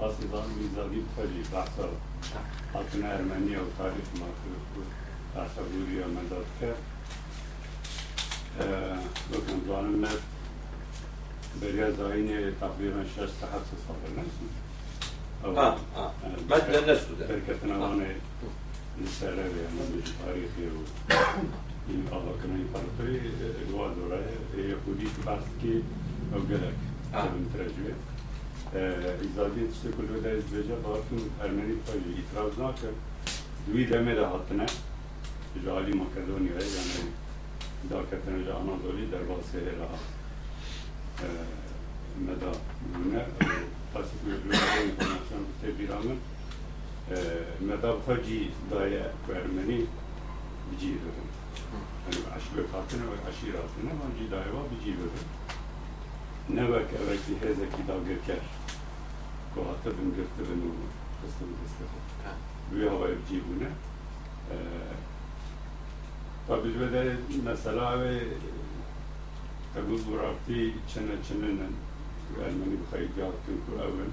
پس نظام میزانی فجی بحثا حتنا ارمنیا و تاریخ ما بحثا بوریا مداد کرد بکنم زانم نه بریا زاین تقریبا 6 تا نسیم آه آه. مد نسوده شركة نواني لسالة يعني تاريخي و این آقا کنه پرتوی گوادوره یهودی که بحث کی أو گلک آه. تبن ترجمه ایزادی تشتی کلو ده از بجا بارتون ارمنی پایی اتراز ناکر دوی دمه ده هاتنه جالی مکدونی های یعنی دا کتنه جا آنادولی در واسه را مدا pasif mevzularda informasyon tebiramın e, medabha ci daya vermeni bici dedim. Hani aşırı katına ve aşırı altına ben daya var bici. Ne vek eveki hezeki davgeker. Kohatı bin gırtı bin onu. Kıstı bin kıstı. Bu havaya bici ne? Tabi böyle mesela ve kabul bıraktı çene çenenen بخير جاتكم كل أول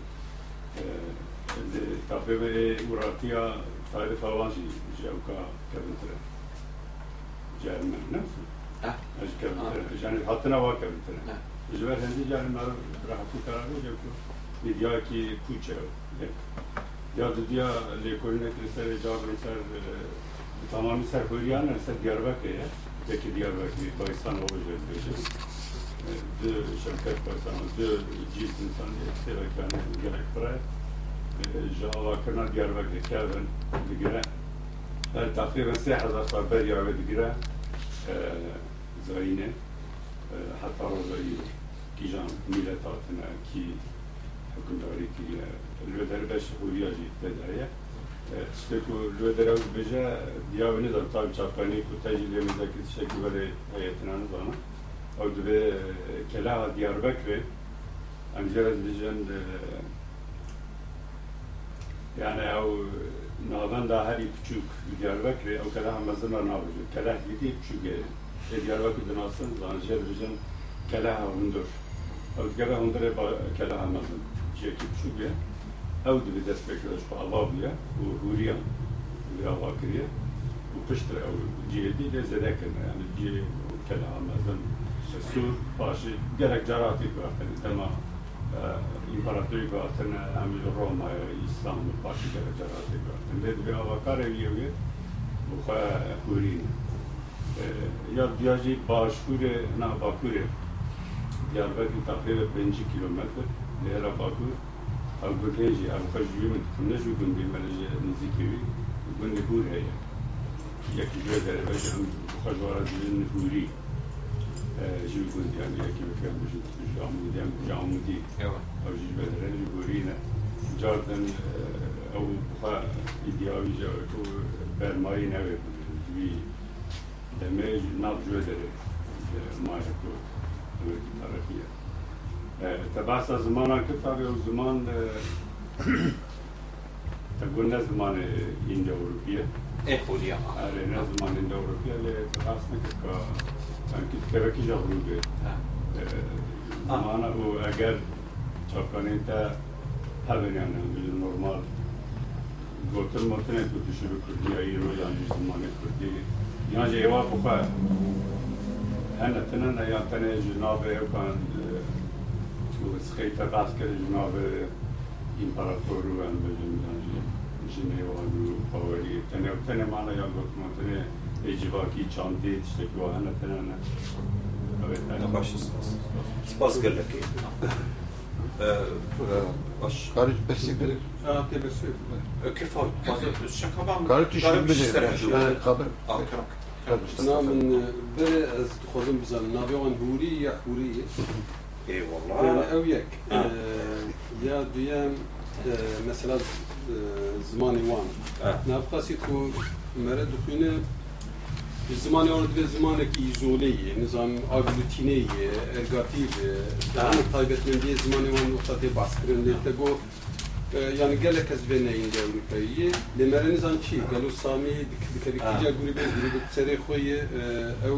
تقريبا برابطيا تعرف أواجي جاوكا كبنتره جارنا نفسه اه ايش كم آه. يعني حطنا واقع مثلا نعم. جبر هندي جارنا ما راح في كلامه جبر ديا كي كوتشا يا ديا اللي كلنا كريستال جاب مثلا تمام سر هوريان سر دياربكر يا ديار بكر بايستان هو جز بيجي دو شركات due ricerche sono due giusti insan gerek buraya. Java kırna Diyarbakır kevin digire. Her takriben 3000 saber ya digire. Zayine. Hatta rozayı ki can millet altına ki hükümdarı ki lüder beş huya ciddi deriye. İşte ku lüder av beje diyavini da tabi çapkani ku tecrübemizdeki şekilde heyetine zanı. Ardabil, Kelaha, Diyarbakır, amcaz dijin yani o navan da her küçük Diyarbakır, o Kelaha mezunlar nabıcı. Kelaha yedi küçük şey, Diyarbakır'dan alsın, amcaz dijin Kelaha hundur. Avdgara hundur Kelaha mezun. Ceki şey, küçük ya. Ev dibi dest bekliyoruz bu Alabuya, bu Huriyan, bu Alakırıya. Bu pıştır, o cihedi de zedekin, yani cihedi, o Kelaha çu başı gerek carati kuafeni tema ee, imparatorik kuafeni amir Roma İslam başı gerek carati kuafeni dedi bir avakar eviyoge bu kaya kurin ee, ya diyajı başkure na bakure Diğer Diyarbakır takribe 5 kilometre. Lehra Bakır Avgurheji, Avgurheji yemin tutunca gündü melece nizikevi gündü hur heye. Yakıcı ederek hem bu kadar dilin huri. جي يقول يعني كيف كان بجد جامودي جامودي ايوه او جي بدرن يقولينا جاردن او بخا ايدياوي جاكو برماي نوي جوي دمج ناب جودر ما يكو طرفية تبعث زمان كتاب او زمان تقولنا زمان إنديا أوروبية ايه هوريا علينا زمان إنديا أوروبية اللي تبعثنا که تبکی جغرو به مانا او اگر چاپکانه تا هبنی آنه بلی یعنی نورمال گوتر مطنه تو تشو کردی ای روی آنجی زمانه کردی یا جا ایوا بخوا هنه تنه یا تنه جناب او کان سخیطه بحث کرد جناب امپراتور رو هم بجن جنه ایوا رو پاوری. تنه و تنه مانا یا گوتر مطنه ایجیوا کی چاندی تشتکی و هنه تنه انا باش سباس سباس قال لك ايه باش Karıç besikleri. اه تبى سويف كيف هو الشكا بعمل Karıç işin bilir. Yani kabir. اه كرمك Kabir. انا من بري از تخوزن بزن نابيوان هوري يا هوري اي يعني والله او يك آه. آه، يا ديام آه، مثلا آه، زماني وان اه نابقاسي تكون مرد دخونه زمانی آن دوی زمان که ایزولیه نظام آگلوتینه ارگاتیو آه. تمام تایبت من دیه زمانی آن وقتی بحث کرن لیتا گو yani gelek ez ve neyin de Avrupa'yı. Lemereniz an çi, galo Sami dikeri kija grubu grubu seri khoyi ev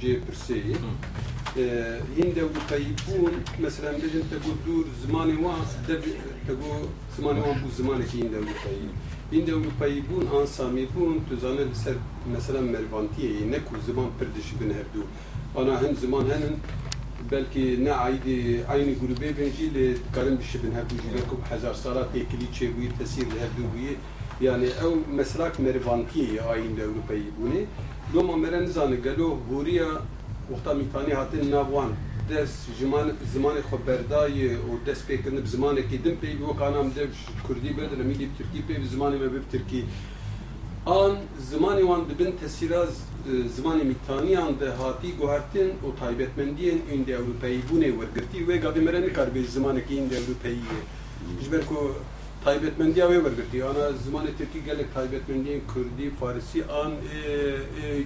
cê pirseyi. Hin de Avrupa'yı bun, mesela bejin te bu dur zamanı wan, dev te bu zamanı wan bu zamanı ki hin de Avrupa'yı. Hin de Avrupa'yı bun, an Sami bun, tu zanı ser mesela mervantiye, ne ku zaman pirdiş bin herdu. Ana hem zaman henin belki ne aydi aynı grubu benci le karın bir şey bin herdu jiberkum hazar sara tekili çebuyi tesir le herdu buyi. Yani ev meslak mervantiye ayın de Avrupa'yı buni. Loma meren zanı galo huriya وقتا میتانی هاتن ناوان دەست زمانێک خۆ بەردایە و دەست پێکردن زمانێکی دم پێی وەکانام دەب کوردی بێت لە میلی ترکی پێی زمانی بە بێ ترکی. آن زمانی وان دبن تەسیرا زمانی میتانیان دە هاتی گوهرتن و تایبەتمەندیên ئیندی ئەوروپەیی بوونێ وەرگرتی وێ گابێ مەرە نکار بێ زمانێکی ئیندی ئەوروپەییە ژبەر کو تایبەتمەندیا وێ وەرگرتی ئانا زمانی ترکی گەلێک تایبەتمەندیên کوردی فارسی آن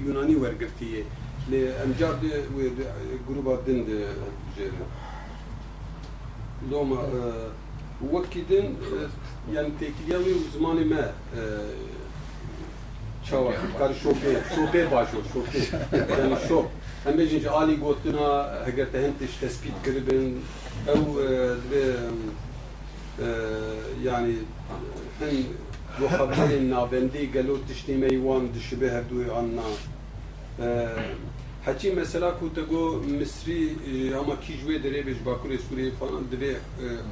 یونانی وەرگرتیە li em cardi wê grupa din de jêre. Loma wekî yani tekliya wê zimanê me çawa kar şope şope başo şope yani şop hem bejince ali gotina eğer te hem tespit kiribin ev dibe yani hem bu haberin nabendi gelo tiştime yuvan dişibe hevdu anna Haçi mesela ku te go Misri ama ki jwe derê bêj Bakurê falan divê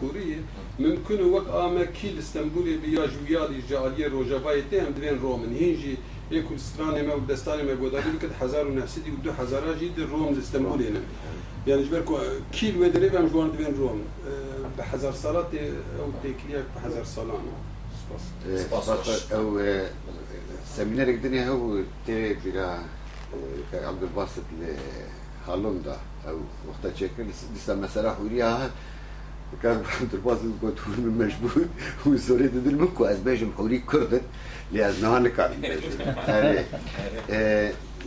Kuriyê mümkün wek a me kî li Stenbolê bi ya ji wiyalî ji aliyê Rojavayê tê em divên Romin hîn jî ê Kurdistanê me û destanê me godarî bikir hezar û nefsîdî û du hezara Rom li Stenbolê. Yani ji ber ku kî li wê derê em ji wan divên Rom bi hezar salat tê ew têkiliyek bi hezar salan. Spas. Spas. Ew seminerek dinê hew tê bira بلا عبد الباسط لهولندا او وقتها تشكل لسه مسألة حوريها كان عبد الباسط هو من مجبور هو سوري دل منكو از بيجم حوري كردت لأز نهان كان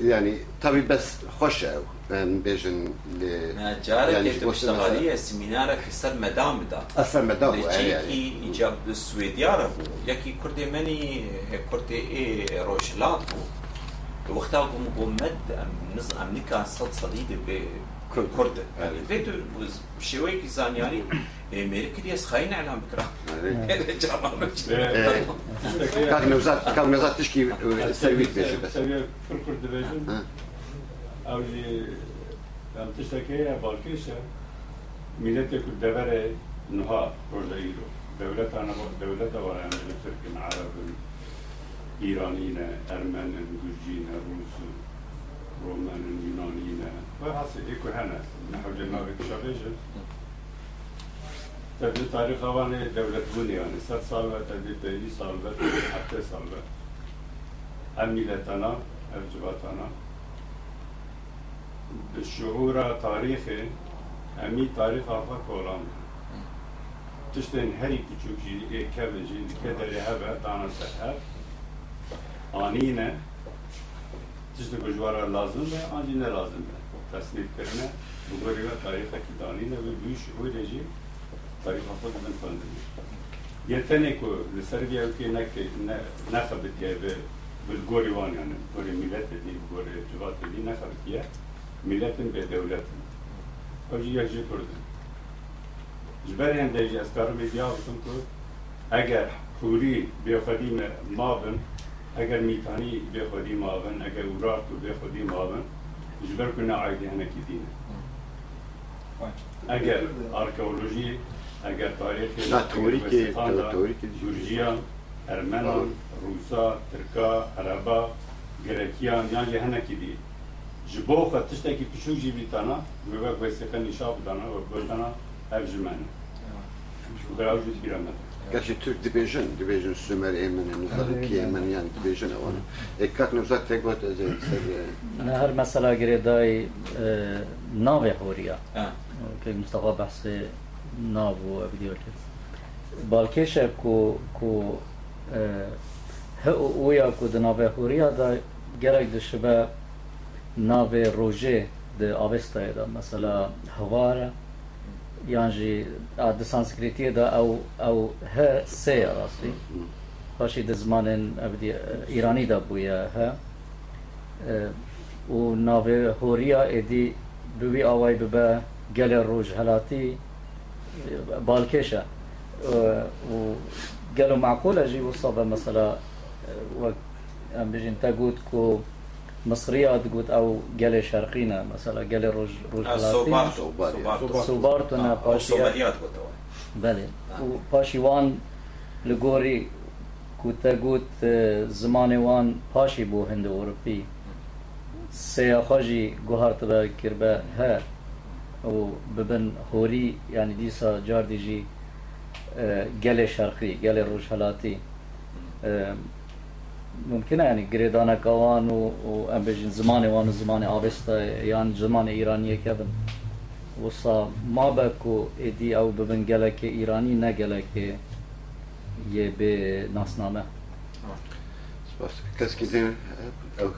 يعني طبي بس خوش او بيجن جارك يعني تشتغلية سمينارك سر مدام دا اصلا مدام يعني ايجاب السويديا رفو يكي كردي مني كردي ايه روشلات وقتها قوم قوم مد أم نز أم نكا صد صديد ب كرد. يعني فيتو شوي كيزان يعني ميرك يس خاين على بكرة. كان نوزات كان نوزات تشكي سرويت بيش بس. في الكرد بيجن أو جي ام تشتكي بالكيشة ميلتك الدبرة نهار روجا إيرو. دولتها أنا دولتها ولا İran'ine, Ermen'in, Gürcü'ne, Rus'u, Romen'in, Yunan'ine ve hasili kuhenes. Nehevce navik şabeje. Tabi tarih havanı devlet bunu yani. Sat salve, tabi peyli salve, hatta salve. Hem milletana, hem civatana. Şuhura tarihi, hemi tarih hafa kolan. Tiştin her küçük jili, kevin jili, kederi hebe, dana seher anine Dicle Gojvara lazımdı, ancine lazımdı. Tasniflerine Bulgarya tarihi kidaniyle ve büyük öylece tarih hafı bizden kandırmış. Yetenek o, Serbia ülkeye ne, ne, ne kabit ya ve Bulgari var yani, böyle millet dedi, böyle cüvat dedi, ne kabit ya, milletin ve devletin. Hoca yaşlı kurdun. Jberyen deyici eskarım ediye aldım ki, eğer huri bir kadime mabın, به دولت اوجی یک جی کردن جبری هم دیجی اسکار میدیا بتون کو اگر پوری بیافدی مابن اگر میتانی به خودی ماون اگر اورات به خودی ماون جبر کنه عایدی هنه کی دینه اگر آرکئولوژی اگر تاریخ لا توريكي توريكي جورجیا ارمنان روسا ترکا عربا گرکیان یعنی هنه کی دی جبو خط تشتكي بشو جي بيتانا ويبقى كويسة نشاب دانا وبلدانا اف جمان وغراو جي بيرامتر Gerçi Türk Division, Division Sümer, Ermeni, Nuzarı, ki Ermeni yani Division e onu. E kak nuzar tek vat özel Ne her mesela göre dahi e, nav huriya. Ki Mustafa bahsi nav bu video ki. Balkeşe ku ku e, o ya ku de nav huriya da gerek de şebe nav roje de avestaya da mesela havara. يعني عاد سانسكريتية دا أو أو ها سي راسي باشي د زمان أبدي إيراني دا بويا ها و ناوي هوريا إدي بوي آواي ببا گل روج هلاتی بالکشه. و قالوا معقول أجي وصل مثلا و ام بيجين كو مصريات قلت او قالي شرقينا مثلا قالي روج روج سوبارتو سوبارتو. نا باشي سوباريات بله. و پاشی وان لگوری کوتا گوت زمان وان پاشی بو هند اروپی. سیا خاجی گوهر تبا کربا ها و ببن هوری یعنی دیسا جار دیجی گل شرقی گل روش ممکنه یعنی گریدانه کوان و, و ام بجین زمان وان و زمان آبستا یان زمان ایرانیه که بن وصا ما بکو ایدی او ببن گلک ایرانی نه گلک یه به ناسنامه سپاس کس که دیم او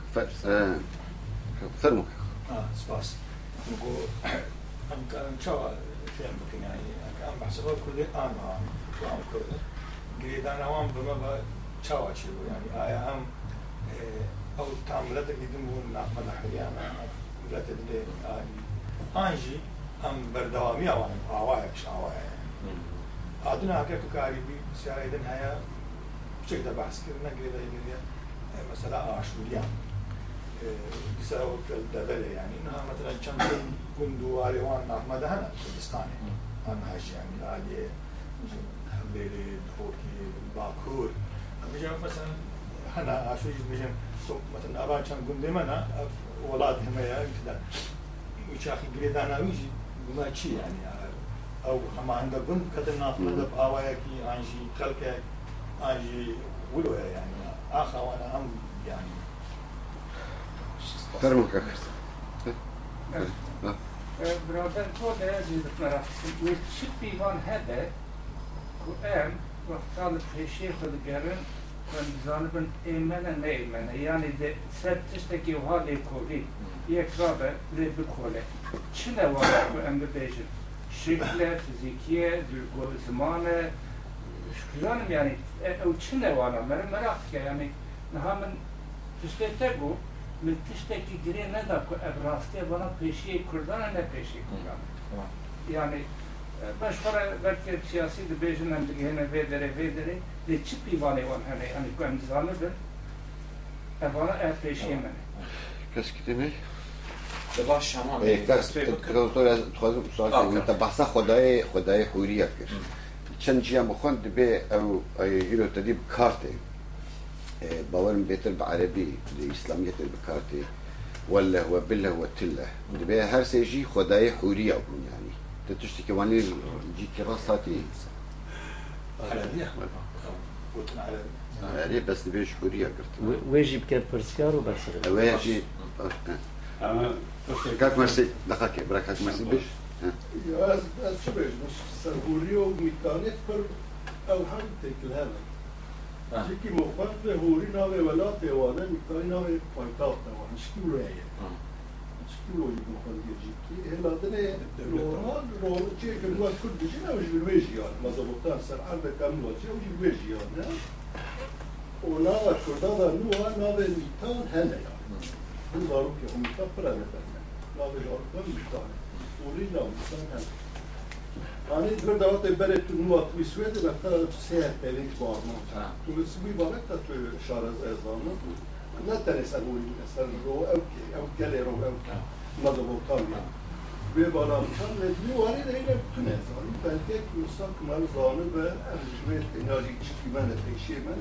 فرمو سپاس مگو ام کارم چا فهم بکنی ام بحثه با کلی آن آن و آن کلی گریدان بما با شو شو يعني اي ام أو تعاملات اللي دمون نعمل حيانا ولا تدري اني انجي ام بردوامي أو ام اوايك شاوايا عادنا هكاك كاريبي سيايدن هيا بشكل بحث كنا قريد هي مثلا عاشوريان بسبب الدبلة يعني انها مثلا كم كندو عليوان احمد هنا كردستاني أنا هاش يعني عادي حبيري دخوكي باكور بيجي مثلا هنا عشان بيجي مثلا ابا كان كندي منا ولاد هميا كذا وشاخي قريد انا ويجي بما شي يعني او هم عندك كنت كتر ناس مدب اوايكي انجي خلقك انجي ولويا يعني اخا وانا هم يعني فرمك برادر تو ده زیاد مرا و چی پیوان هده و ام وقتان پیشی خود گرن من زانبن ایمن نه ایمن یعنی ده سر تشتکی و حالی کولی یک رابه لی بکوله چی نوانه و ام ببیجن شکل فیزیکیه زمان شکلانم یعنی او چی نوانه مرا مراخ که یعنی نها من تشتی تگو من تشتكي جري ندا كو ابراستي بنا باش فرا بلکه سیاسی دی بیجن هم دیگه هنه وی داره وی داره دی چی پیوانه وان هنه یعنی کو امزانه بر اوانا اه پیشی منه کس کی دیمی؟ باش شما دکتر خواهد سوال کنم تا بحثا خدای خدای حوریه کرد چند جیا مخوند به او ایرو تدیب کارته باورم بيتر بعربي الإسلامية بكارتي ولا هو بالله هو تله دبي هر سيجي خداي حورية يعني تتشتكي واني جي كراساتي عربية بس دبي حورية قلت ويجي بكير برسيار وبس ويجي كاك مرسي. دقاك براك كاك مرسي بيش از چه بیش مش سرهوری و میتانیت پر أو هم تکل هلا Čiki mohvatve huri nave valate vane, miktai nave pajtaata vane, skulu ei. Skulu ei mohvat jirjiki. Hela dene rohan, rohan, čekam nuat kurdi, žina už bilvežijan, mazabotan sar arda kam nuat, žina už bilvežijan, ne? O nava kurdada nua nave mitan hele ya. Bu daru ki o mitan prane benne. Nave jarkan mitan. Uri nave mitan hele. يعني تقول دوت بلد نوات وسويد بقى سهل بلد بارنا تو سوي بارك تو شارز ازانا لا تنسى أقول مثلا رو أو أو كلي رو أو ماذا بقول به Nathan är rå auki, aukale rå auka, Mezopotamia. ببرامكان لدي وارد إلى بقنات وارد بلدك مستقبل ظالمة الجوات ناري تشكيمان تيشيمان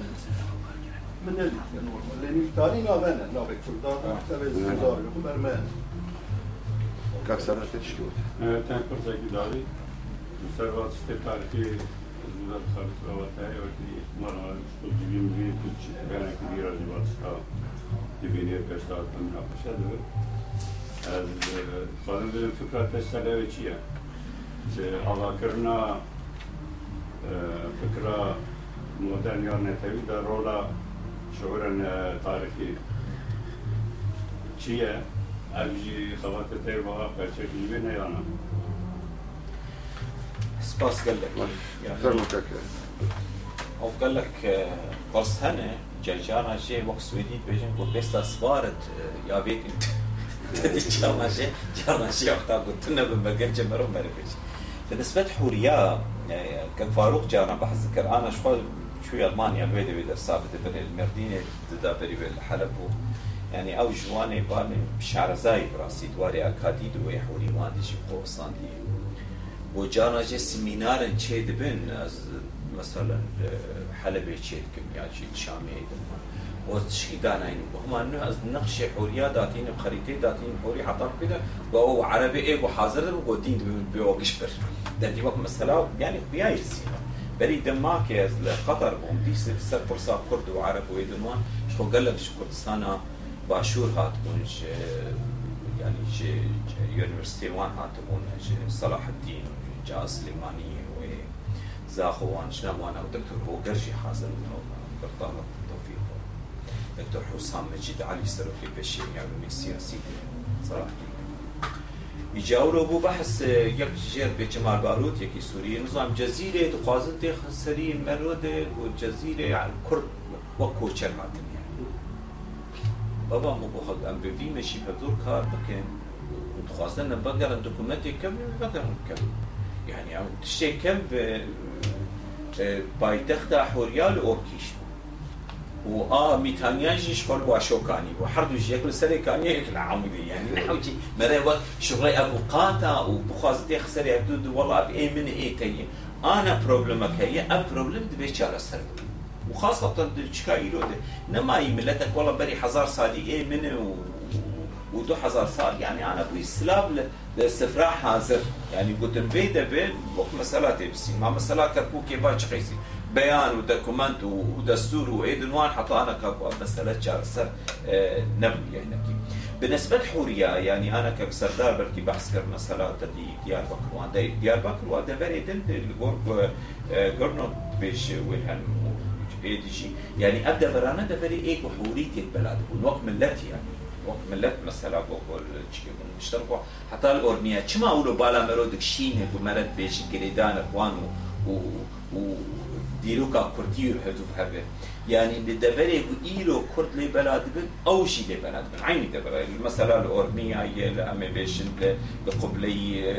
من اللي كانوا لأن تاني نابنا نابك كردان أكتب الزردار يقوم أرمان كيف سنة تشكوت؟ تنكر زي كداري مسرات تتعرفي usluga servisovateri och man vi väldigt vasta divinirka statmen نقشه بەڵم بم فکراتەش سەلەوە چییە ئاڵاکردنا فکرا مۆدەنیان نەتەویدا ڕۆلا شورن تاریخی چییە ئەژی خەواتە تێ بەها پەرچێکی وێنەیانە سباس قال لك. يعني أو قال لك قرص هنا جاجانا جي وقت سويدي بيجن قول بيستا سبارت يا بيت جانا جي جانا جي وقتا قلت لنا بمقر جمرو مربج بالنسبة حوريا كان فاروق جانا بحث ذكر أنا شو شوي ألمانيا الويدي ويدا ثابت بين المردينة تدابري بالحلب يعني أو جواني باني شعر زاي براسي دواري اكاديد وي حوري واندي شي قوسان دي وجانا جي سيمينار تشي دبن؟ مثلا حلبي تشي كيمياجي شامي وتشهيدانا يعني هم انه از نقش حوريه داتين خريطه داتين حوري حطر كده وهو عربي إيه وحاضر ودين بيوقش بر وقت مثلا يعني بيايز بري دماك از قطر دي سر فرصه كرد وعرب ويدنوان شو قال لك شو كردستان باشور هاتمون يعني يونيفرسيتي وان هاتمون صلاح الدين جا سليماني وزاخوان شنوان ودكتور هو قرجي حاصل برطانة التوفيق دكتور حسام مجيد علي سروكي بشي علومي سياسي الدين يجاورو بو بحث يك جير بجمال باروت يكي سوري نظام جزيرة تقازن تيخ سري مرود وجزيرة يعني كرد وكوچر هاتن بابا مو بو حق ام بي مشي بدور كار بكن وتخاصنا بقرا دوكيومنتي كم بقرا كم يعني أو تشتي كم بايتخت حوريال اوركيش و آه ميتانياجي شغل واشوكاني وحردو جيك لسري كان يك العمودي يعني نحوجي مرة وقت شغلي ابو قاتا وبخازتي خسري ابدو والله باي من اي تي آنا بروبلمك هي اب بروبلم دبي على سري وخاصة تشكا إيروده نما ملتك والله بري حزار صالي إيه منه و... ودو حزار صار يعني أنا أبوي سلاب للسفراء حاضر. يعني قلت بيدا بين وقت مسألة تبسي. ما مسألة كركو كيفا قيسي بيان ودوكومنت ودستور وإيدنوان حتى أنا كاكو مسألة شار سر نبي يعني بالنسبة لحورية يعني أنا كسردار بركي بحث كر مسألة تدي ديار بكر وان ديار بكر وان بري دل الجور جورنو بيش ويلهن بيديجي يعني أبدا برانا ده فري إيه وحوريتي البلد والوقت ملتي يعني. وەک ملت مەسەلا بۆ کۆلچبوون شتر بۆ حتا ئۆرمیا چما ئەوە بالا مرۆ دکشینێک و مەرد بێژ گرێدانە بوان و دیرۆکە کوردی و هەدوو هەبێت. يعني بدبري ايلو كرد لي بلاد بن او شي لي بلاد بن. عيني دبر مثلا الاورميا هي لأمي بيشن لقبلي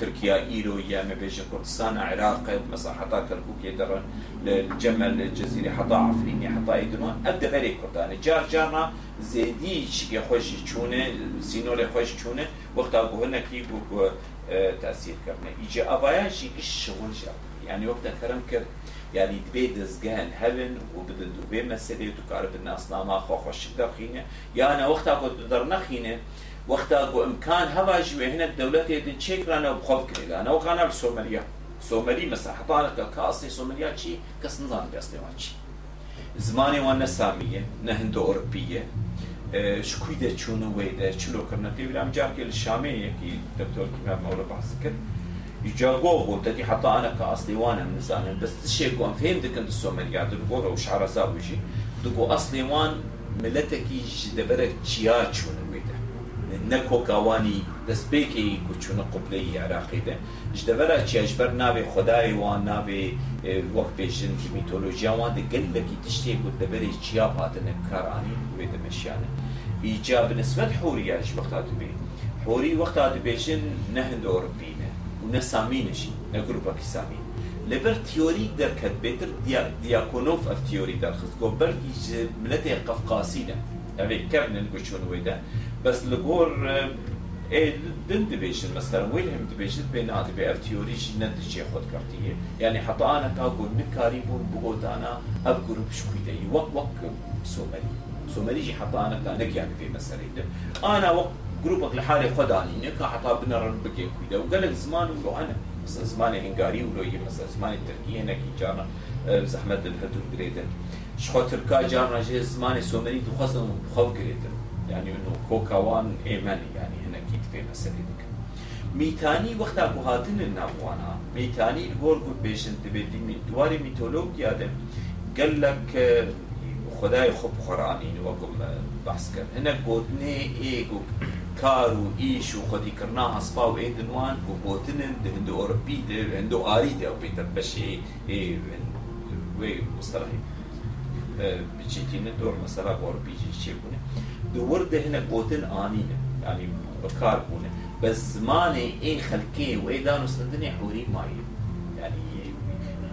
تركيا ايلو يا ما بيجي كردستان عراق مثلا حتى كركوك يدرن الجمل الجزيرة حتى عفريني حتى ايدنو ابدا بري كردان جار جارنا زيدي شي خوش چونه سينول خوش چونه وقت ابو هنا كي بو تاثير كرنا يجي ابايا شي الشغل جاب يعني وقت كرم كر يعني دبي دزگهن هبن و بدن دوبه مسئله تو کار بدن اسلاما خواخوشک دخینه یعنی وقتا که تو در نخینه وقتا کو امکان هوا جوه هنا الدولت يدن تشيك رانا وبخوف كده انا وكان بسوماليا سومالي مسا حطانك كاسي سوماليا شي كاس نظام زمانی وان زماني وانا ساميه نهندو اوروبيه شكوي ده چونو ويدا چلو كرنا تي بلا مجاكي الشامي يكي دكتور كمال مولا بحث كده جاگۆ بۆ دەدی حتا ئەە کە ئەسلیوانە نزانن. بەست شێکم فێم دکن سۆمەریادر گۆڕە و شارەزاوژی دگۆ ئەسلیوان ملەتێکی دەبەرە چیا چوونە وێدە نەکۆکاوانی دەستپێکی کوچونە قوپلەی عراقیدە ژ دەبەرە چیاژبەر ناوێ خدای وان ناوێ وەک پێشنکی میتۆلۆژیاوان دەگەلەکی تشتێک و دەبەری چیا پاتنە کارانی وێ دەمەشیانە ئیجا بنسبەت حوریاش وەختا دوبێ حوری وەختا دوبێژن نەهند ئۆربین أوروبينا ونسامين شيء نجروبا كسامين لبر تيوري در كد بيتر ديا دياكونوف اف تيوري در خزقو بل يج ملتي قفقاسينا. يعني كرن القشون ويدا. بس لغور إيه دن دبيشن مثلا. ويلهم دبيشن بين عادي بي اف تيوري شي نتيجة خود كارتيه يعني حتى آنا كاقول نكاري بون بقول آنا اب جروب شكويدي وق وق سومالي. سوماليجي حتى آنا كان يعني في مسألة آنا وقت جروبك لحالي خداني نكا حتى بنر بكي كويدا. وقال لك زمان ولو أنا. مثلا زمان هنغاري ولو يجي. مثلا زمان التركي هناك جانا زحمة الهدو جريدن شخو تركا جانا جي زمان سومالي دخصنا بخوف جريدن يعني إنه كوكاوان إيماني. يعني هنا كيد في مسألة ديك. ميتاني وقت ابو هاتن النابوانا ميتاني الغور قد بيشن تبدي دواري ميتولوجيا ده قال لك خدای خوب قرآنی وقم بحث کرد هنه گودنه ایگو کار و ئیش و خۆدیکردنا هەسپا و ئێدنوان و بۆتنن هند ئۆرپی هند ئاری دێ و پێتر بەشێ وێ مستەڵی بچیتینە دۆر مەسەلا ئۆرپیجی چێ بوونە دووەردە هەنە بۆتن ئانینە ینی بەکار بوونە بە زمانێ ئێ خەلکێ و ئێدان و سندنی حوری مایە ینی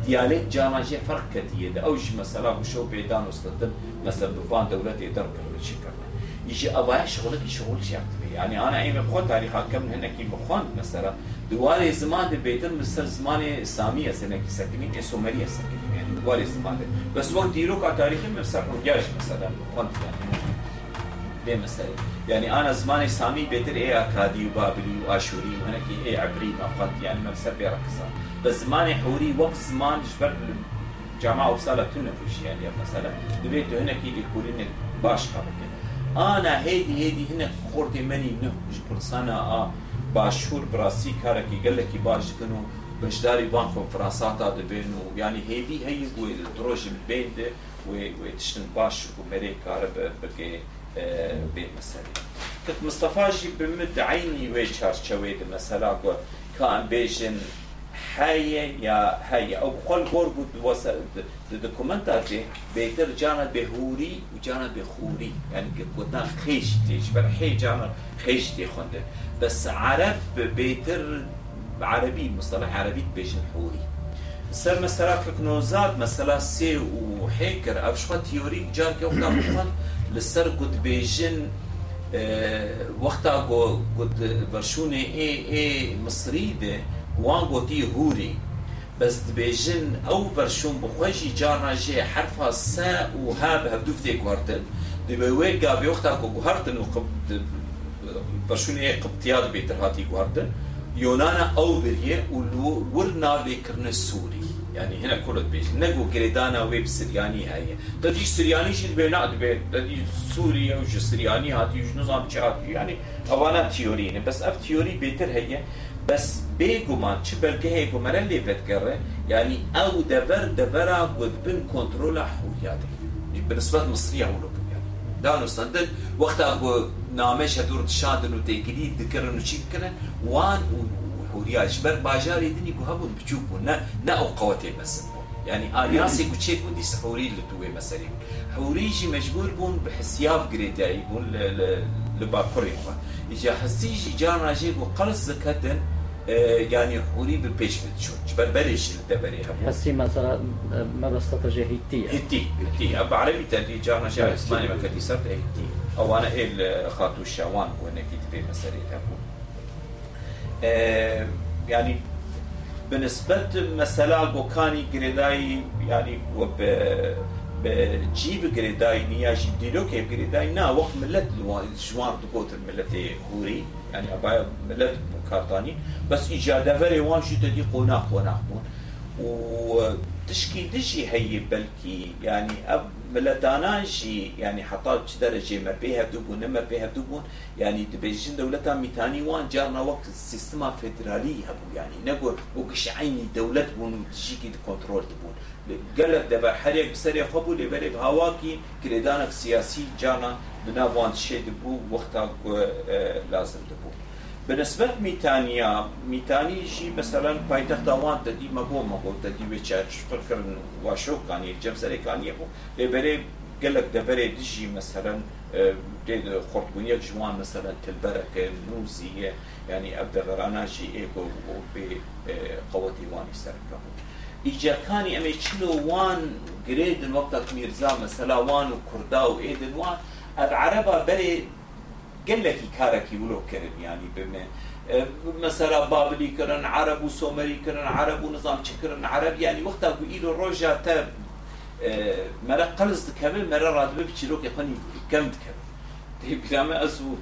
دیالێت جاماژێ فەرق کەتیە ئەوش مەسەلا و شەو پێدان و سندن مەسەر دوفان دەولەتێ دەرکرد چیکردن يجي أبغى شغلك شغل شيء يعني أنا أي بخون تاريخ كم هنا كي بخون مثلا دوالي زمان دي بيتر مثل زمان سامية سنة كي سكنين سومرية سكنين يعني دوالي زمان دي بس وقت ديرو كتاريخ مثلا رجاج مثلا. بخون يعني بمثلا يعني أنا زماني سامي بيتر إيه أكادي وبابلي وآشوري وهنا كي إيه عبري ما خد يعني مثلا بيركزا بس زماني حوري وقت زمان جبر جامعة وصالة تونفش يعني مثلا دبيتو هنا كي يقولين باش قبل آنا هێدی هێدی هەنە خوردی منی نه نەش پرسانە آ باشور براسی کارێکی گەلێکی باش کنو بشداری بانک و فراساتا بینو یعنی ینی هێدی هەیە بووێ درۆژی و و تشتن باش و مەرێ کارە بگێ بێ مەسەری کە مستەفاژی بمت عینی و چارچەوێ دە مەسەلا که کە ئەم هاي يا هاي أو بقول قول وصل الدوكيومنتاتي بيتر جانا بهوري وجانا بخوري. يعني قلنا خيش تيش برحي جانا خيش تي خنده بس عرب بيتر عربي مصطلح عربي بيجن حوري سر مثلا تكنوزات مثلا سي وحيكر أو شو تيوري جار كي وقتا بخون. لسر قد بيجن آه وقتا قد فرشوني اي اي مصري ده. وان گوتی هوری. بەس دبێژن ئەو بەرشوم بخۆشی جارناژێ حرفا سە و ها بە هەبدو فتێ کوارتن دەبێ وێ گابێوەختا کو گوهرتن و بەشونێ قبتیا دەبێتتر هاتی گواردن یۆناە ئەو بریە و ور نابێکردنە سووری. یعنی هنا کورت بێژ. نەگو گرێدانە وێ سریانی هەیە دەدی سریانیش بێ نادبێ دەدی سووریە و ژ سریانی هاتیژ نزان چ هاتی ینی ئەوانە تیۆرینە. بەس ئەف تیۆری بێتتر هەیە. بس بيجومان چه بلکه هی گمره لیفت کرده يعني أو دبر دبرا قد بن كنترول حولياتي بالنسبة مصرية ولو يعني دانو سندن وقت اكو نامش هدور تشادن وتيكلي ذكرن وشي كرن وان جبر باجاري دني كو هبون بچوكو نا نا أو قوتي بس يعني اليانسي كو تشيك ودي سحوري اللي توي مثلا حوريجي مجبور بون بحسياف جريداي بون لباكوري يجي حسيجي جانا جيبو قرص زكتن يعني حوري بالبيش بتشوت جبر بلش الدبري هسي مثلا ما بستطيع هيتي هيتي هيتي ابو عربي تدي جانا شاعر اسماني ما كنت صرت هيتي أو أنا إيه خاطو الشوان وأنا كنت بين مسألة ابو يعني بالنسبة مثلا بوكاني جريداي يعني وب بجيب جريداي نيا جيب ديلو كيف جريداي نا وقت ملت جوان دقوت الملت هوري يعني ابا ملت كارتاني بس اجا دفري وان شي تدي قناق قناق وتشكي دشي هي بلكي يعني آب ملتانا شي يعني حطات درجه ما بيها بدوبون ما بيها بدوبون يعني دبيجن دولتا ميتاني وان جارنا وقت السيستما فيدرالي هبو يعني نقول وقش عيني دولت بون تجيكي كنترول تبون گەلک دەبە هەرێک بسەرێ خەبوو لێبەرێک هاواکی کرێدانك سیاسی جانا بناوان شێ دەبوو وەختا لازم دەبوو. بەنسبەت میتانیا میتانیژی بەسەرەن پایتەختداوان دەدی مەبوو مەبوو دەدی وێ چاچپڕکردن واشەوکانی جەم سەرەکانیە بوو لێبەرێ گەلک دەبەرێ دژی مەسەرەن خۆربوونیەک جوان مەسەرە تلبەرەکە نووزیە ینی ئەبدەڕاناشی ئێکۆ بێ قەوەتی وانی سەرکە بوو. ايكو بقوتي واني سركه إجا كاني أمي تشلو وان جريدن وقتك ميرزا مثلا وان. وان العربة بري قال لك كاركي ولو كرن يعني بما مثلا بابلي كرن عرب وسومري كرن عرب ونظام كرن عرب يعني وقتها بإيلو روجا تاب مرة قلص كمان مرة راد ببتشلوك يقني كم كم بلما أزو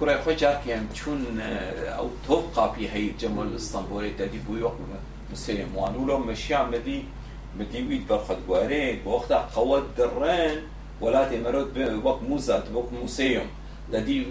كرة خوي جارك يعني تشون أو توقع في هي الجمهور الإسطنبولي تدي مسلم وانولو مشيان مدي مدي ويد برخد بوارين وقتها قوات درين ولاتي مرود وقت موزات وقت موسيوم. ددي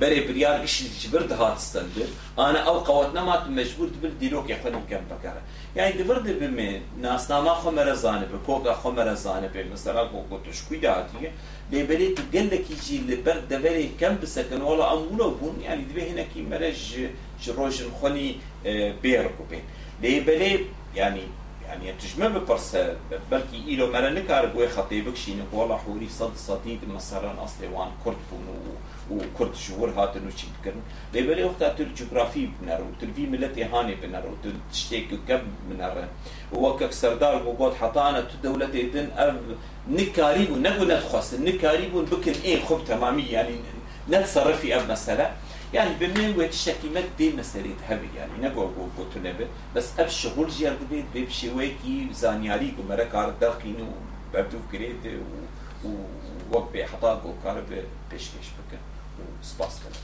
بري بريار قش جبرد هات ستندر أنا أو قوتنا ما مجبور تبل ديروك يا خلنا كم بكره. يعني دبرد بمن ناس نما خمر زانه بكوكا خمر زانه بمثلا كوكو تشكوي داتي. لبري تقول لك يجي لبرد دبري كم بسكن ولا امولو بون يعني دبي هنا كي مرج جروج خوني بيركو بين لبري يعني يعني تجمع ببرسة بلكي إلو مرة نكار بوي خطيبك شينك والله حوري صد صديد مثلا أصلي وان كرد بون وكرد جور هاتن وشي بكرن ليبالي وقتا تل جغرافي بنر وتلفي ملتي هاني بنر وتشتيك كم بنر وكك سردار بوغوت حطانا دولتي دن أب نكاريبو نقول نتخص نكاريبو بكن إيه خب تمامي يعني نتصرفي أب مثلا يعني بمن وقت الشكيمات دي مسألة هبي يعني نبغى قلت نبى بس أب شغل جير دبيت بيبشي ويكي زانياري كمرة كار داخلين وبدو كريت و ووقت بحطاق وكار بيشكش بكن وسباس كلام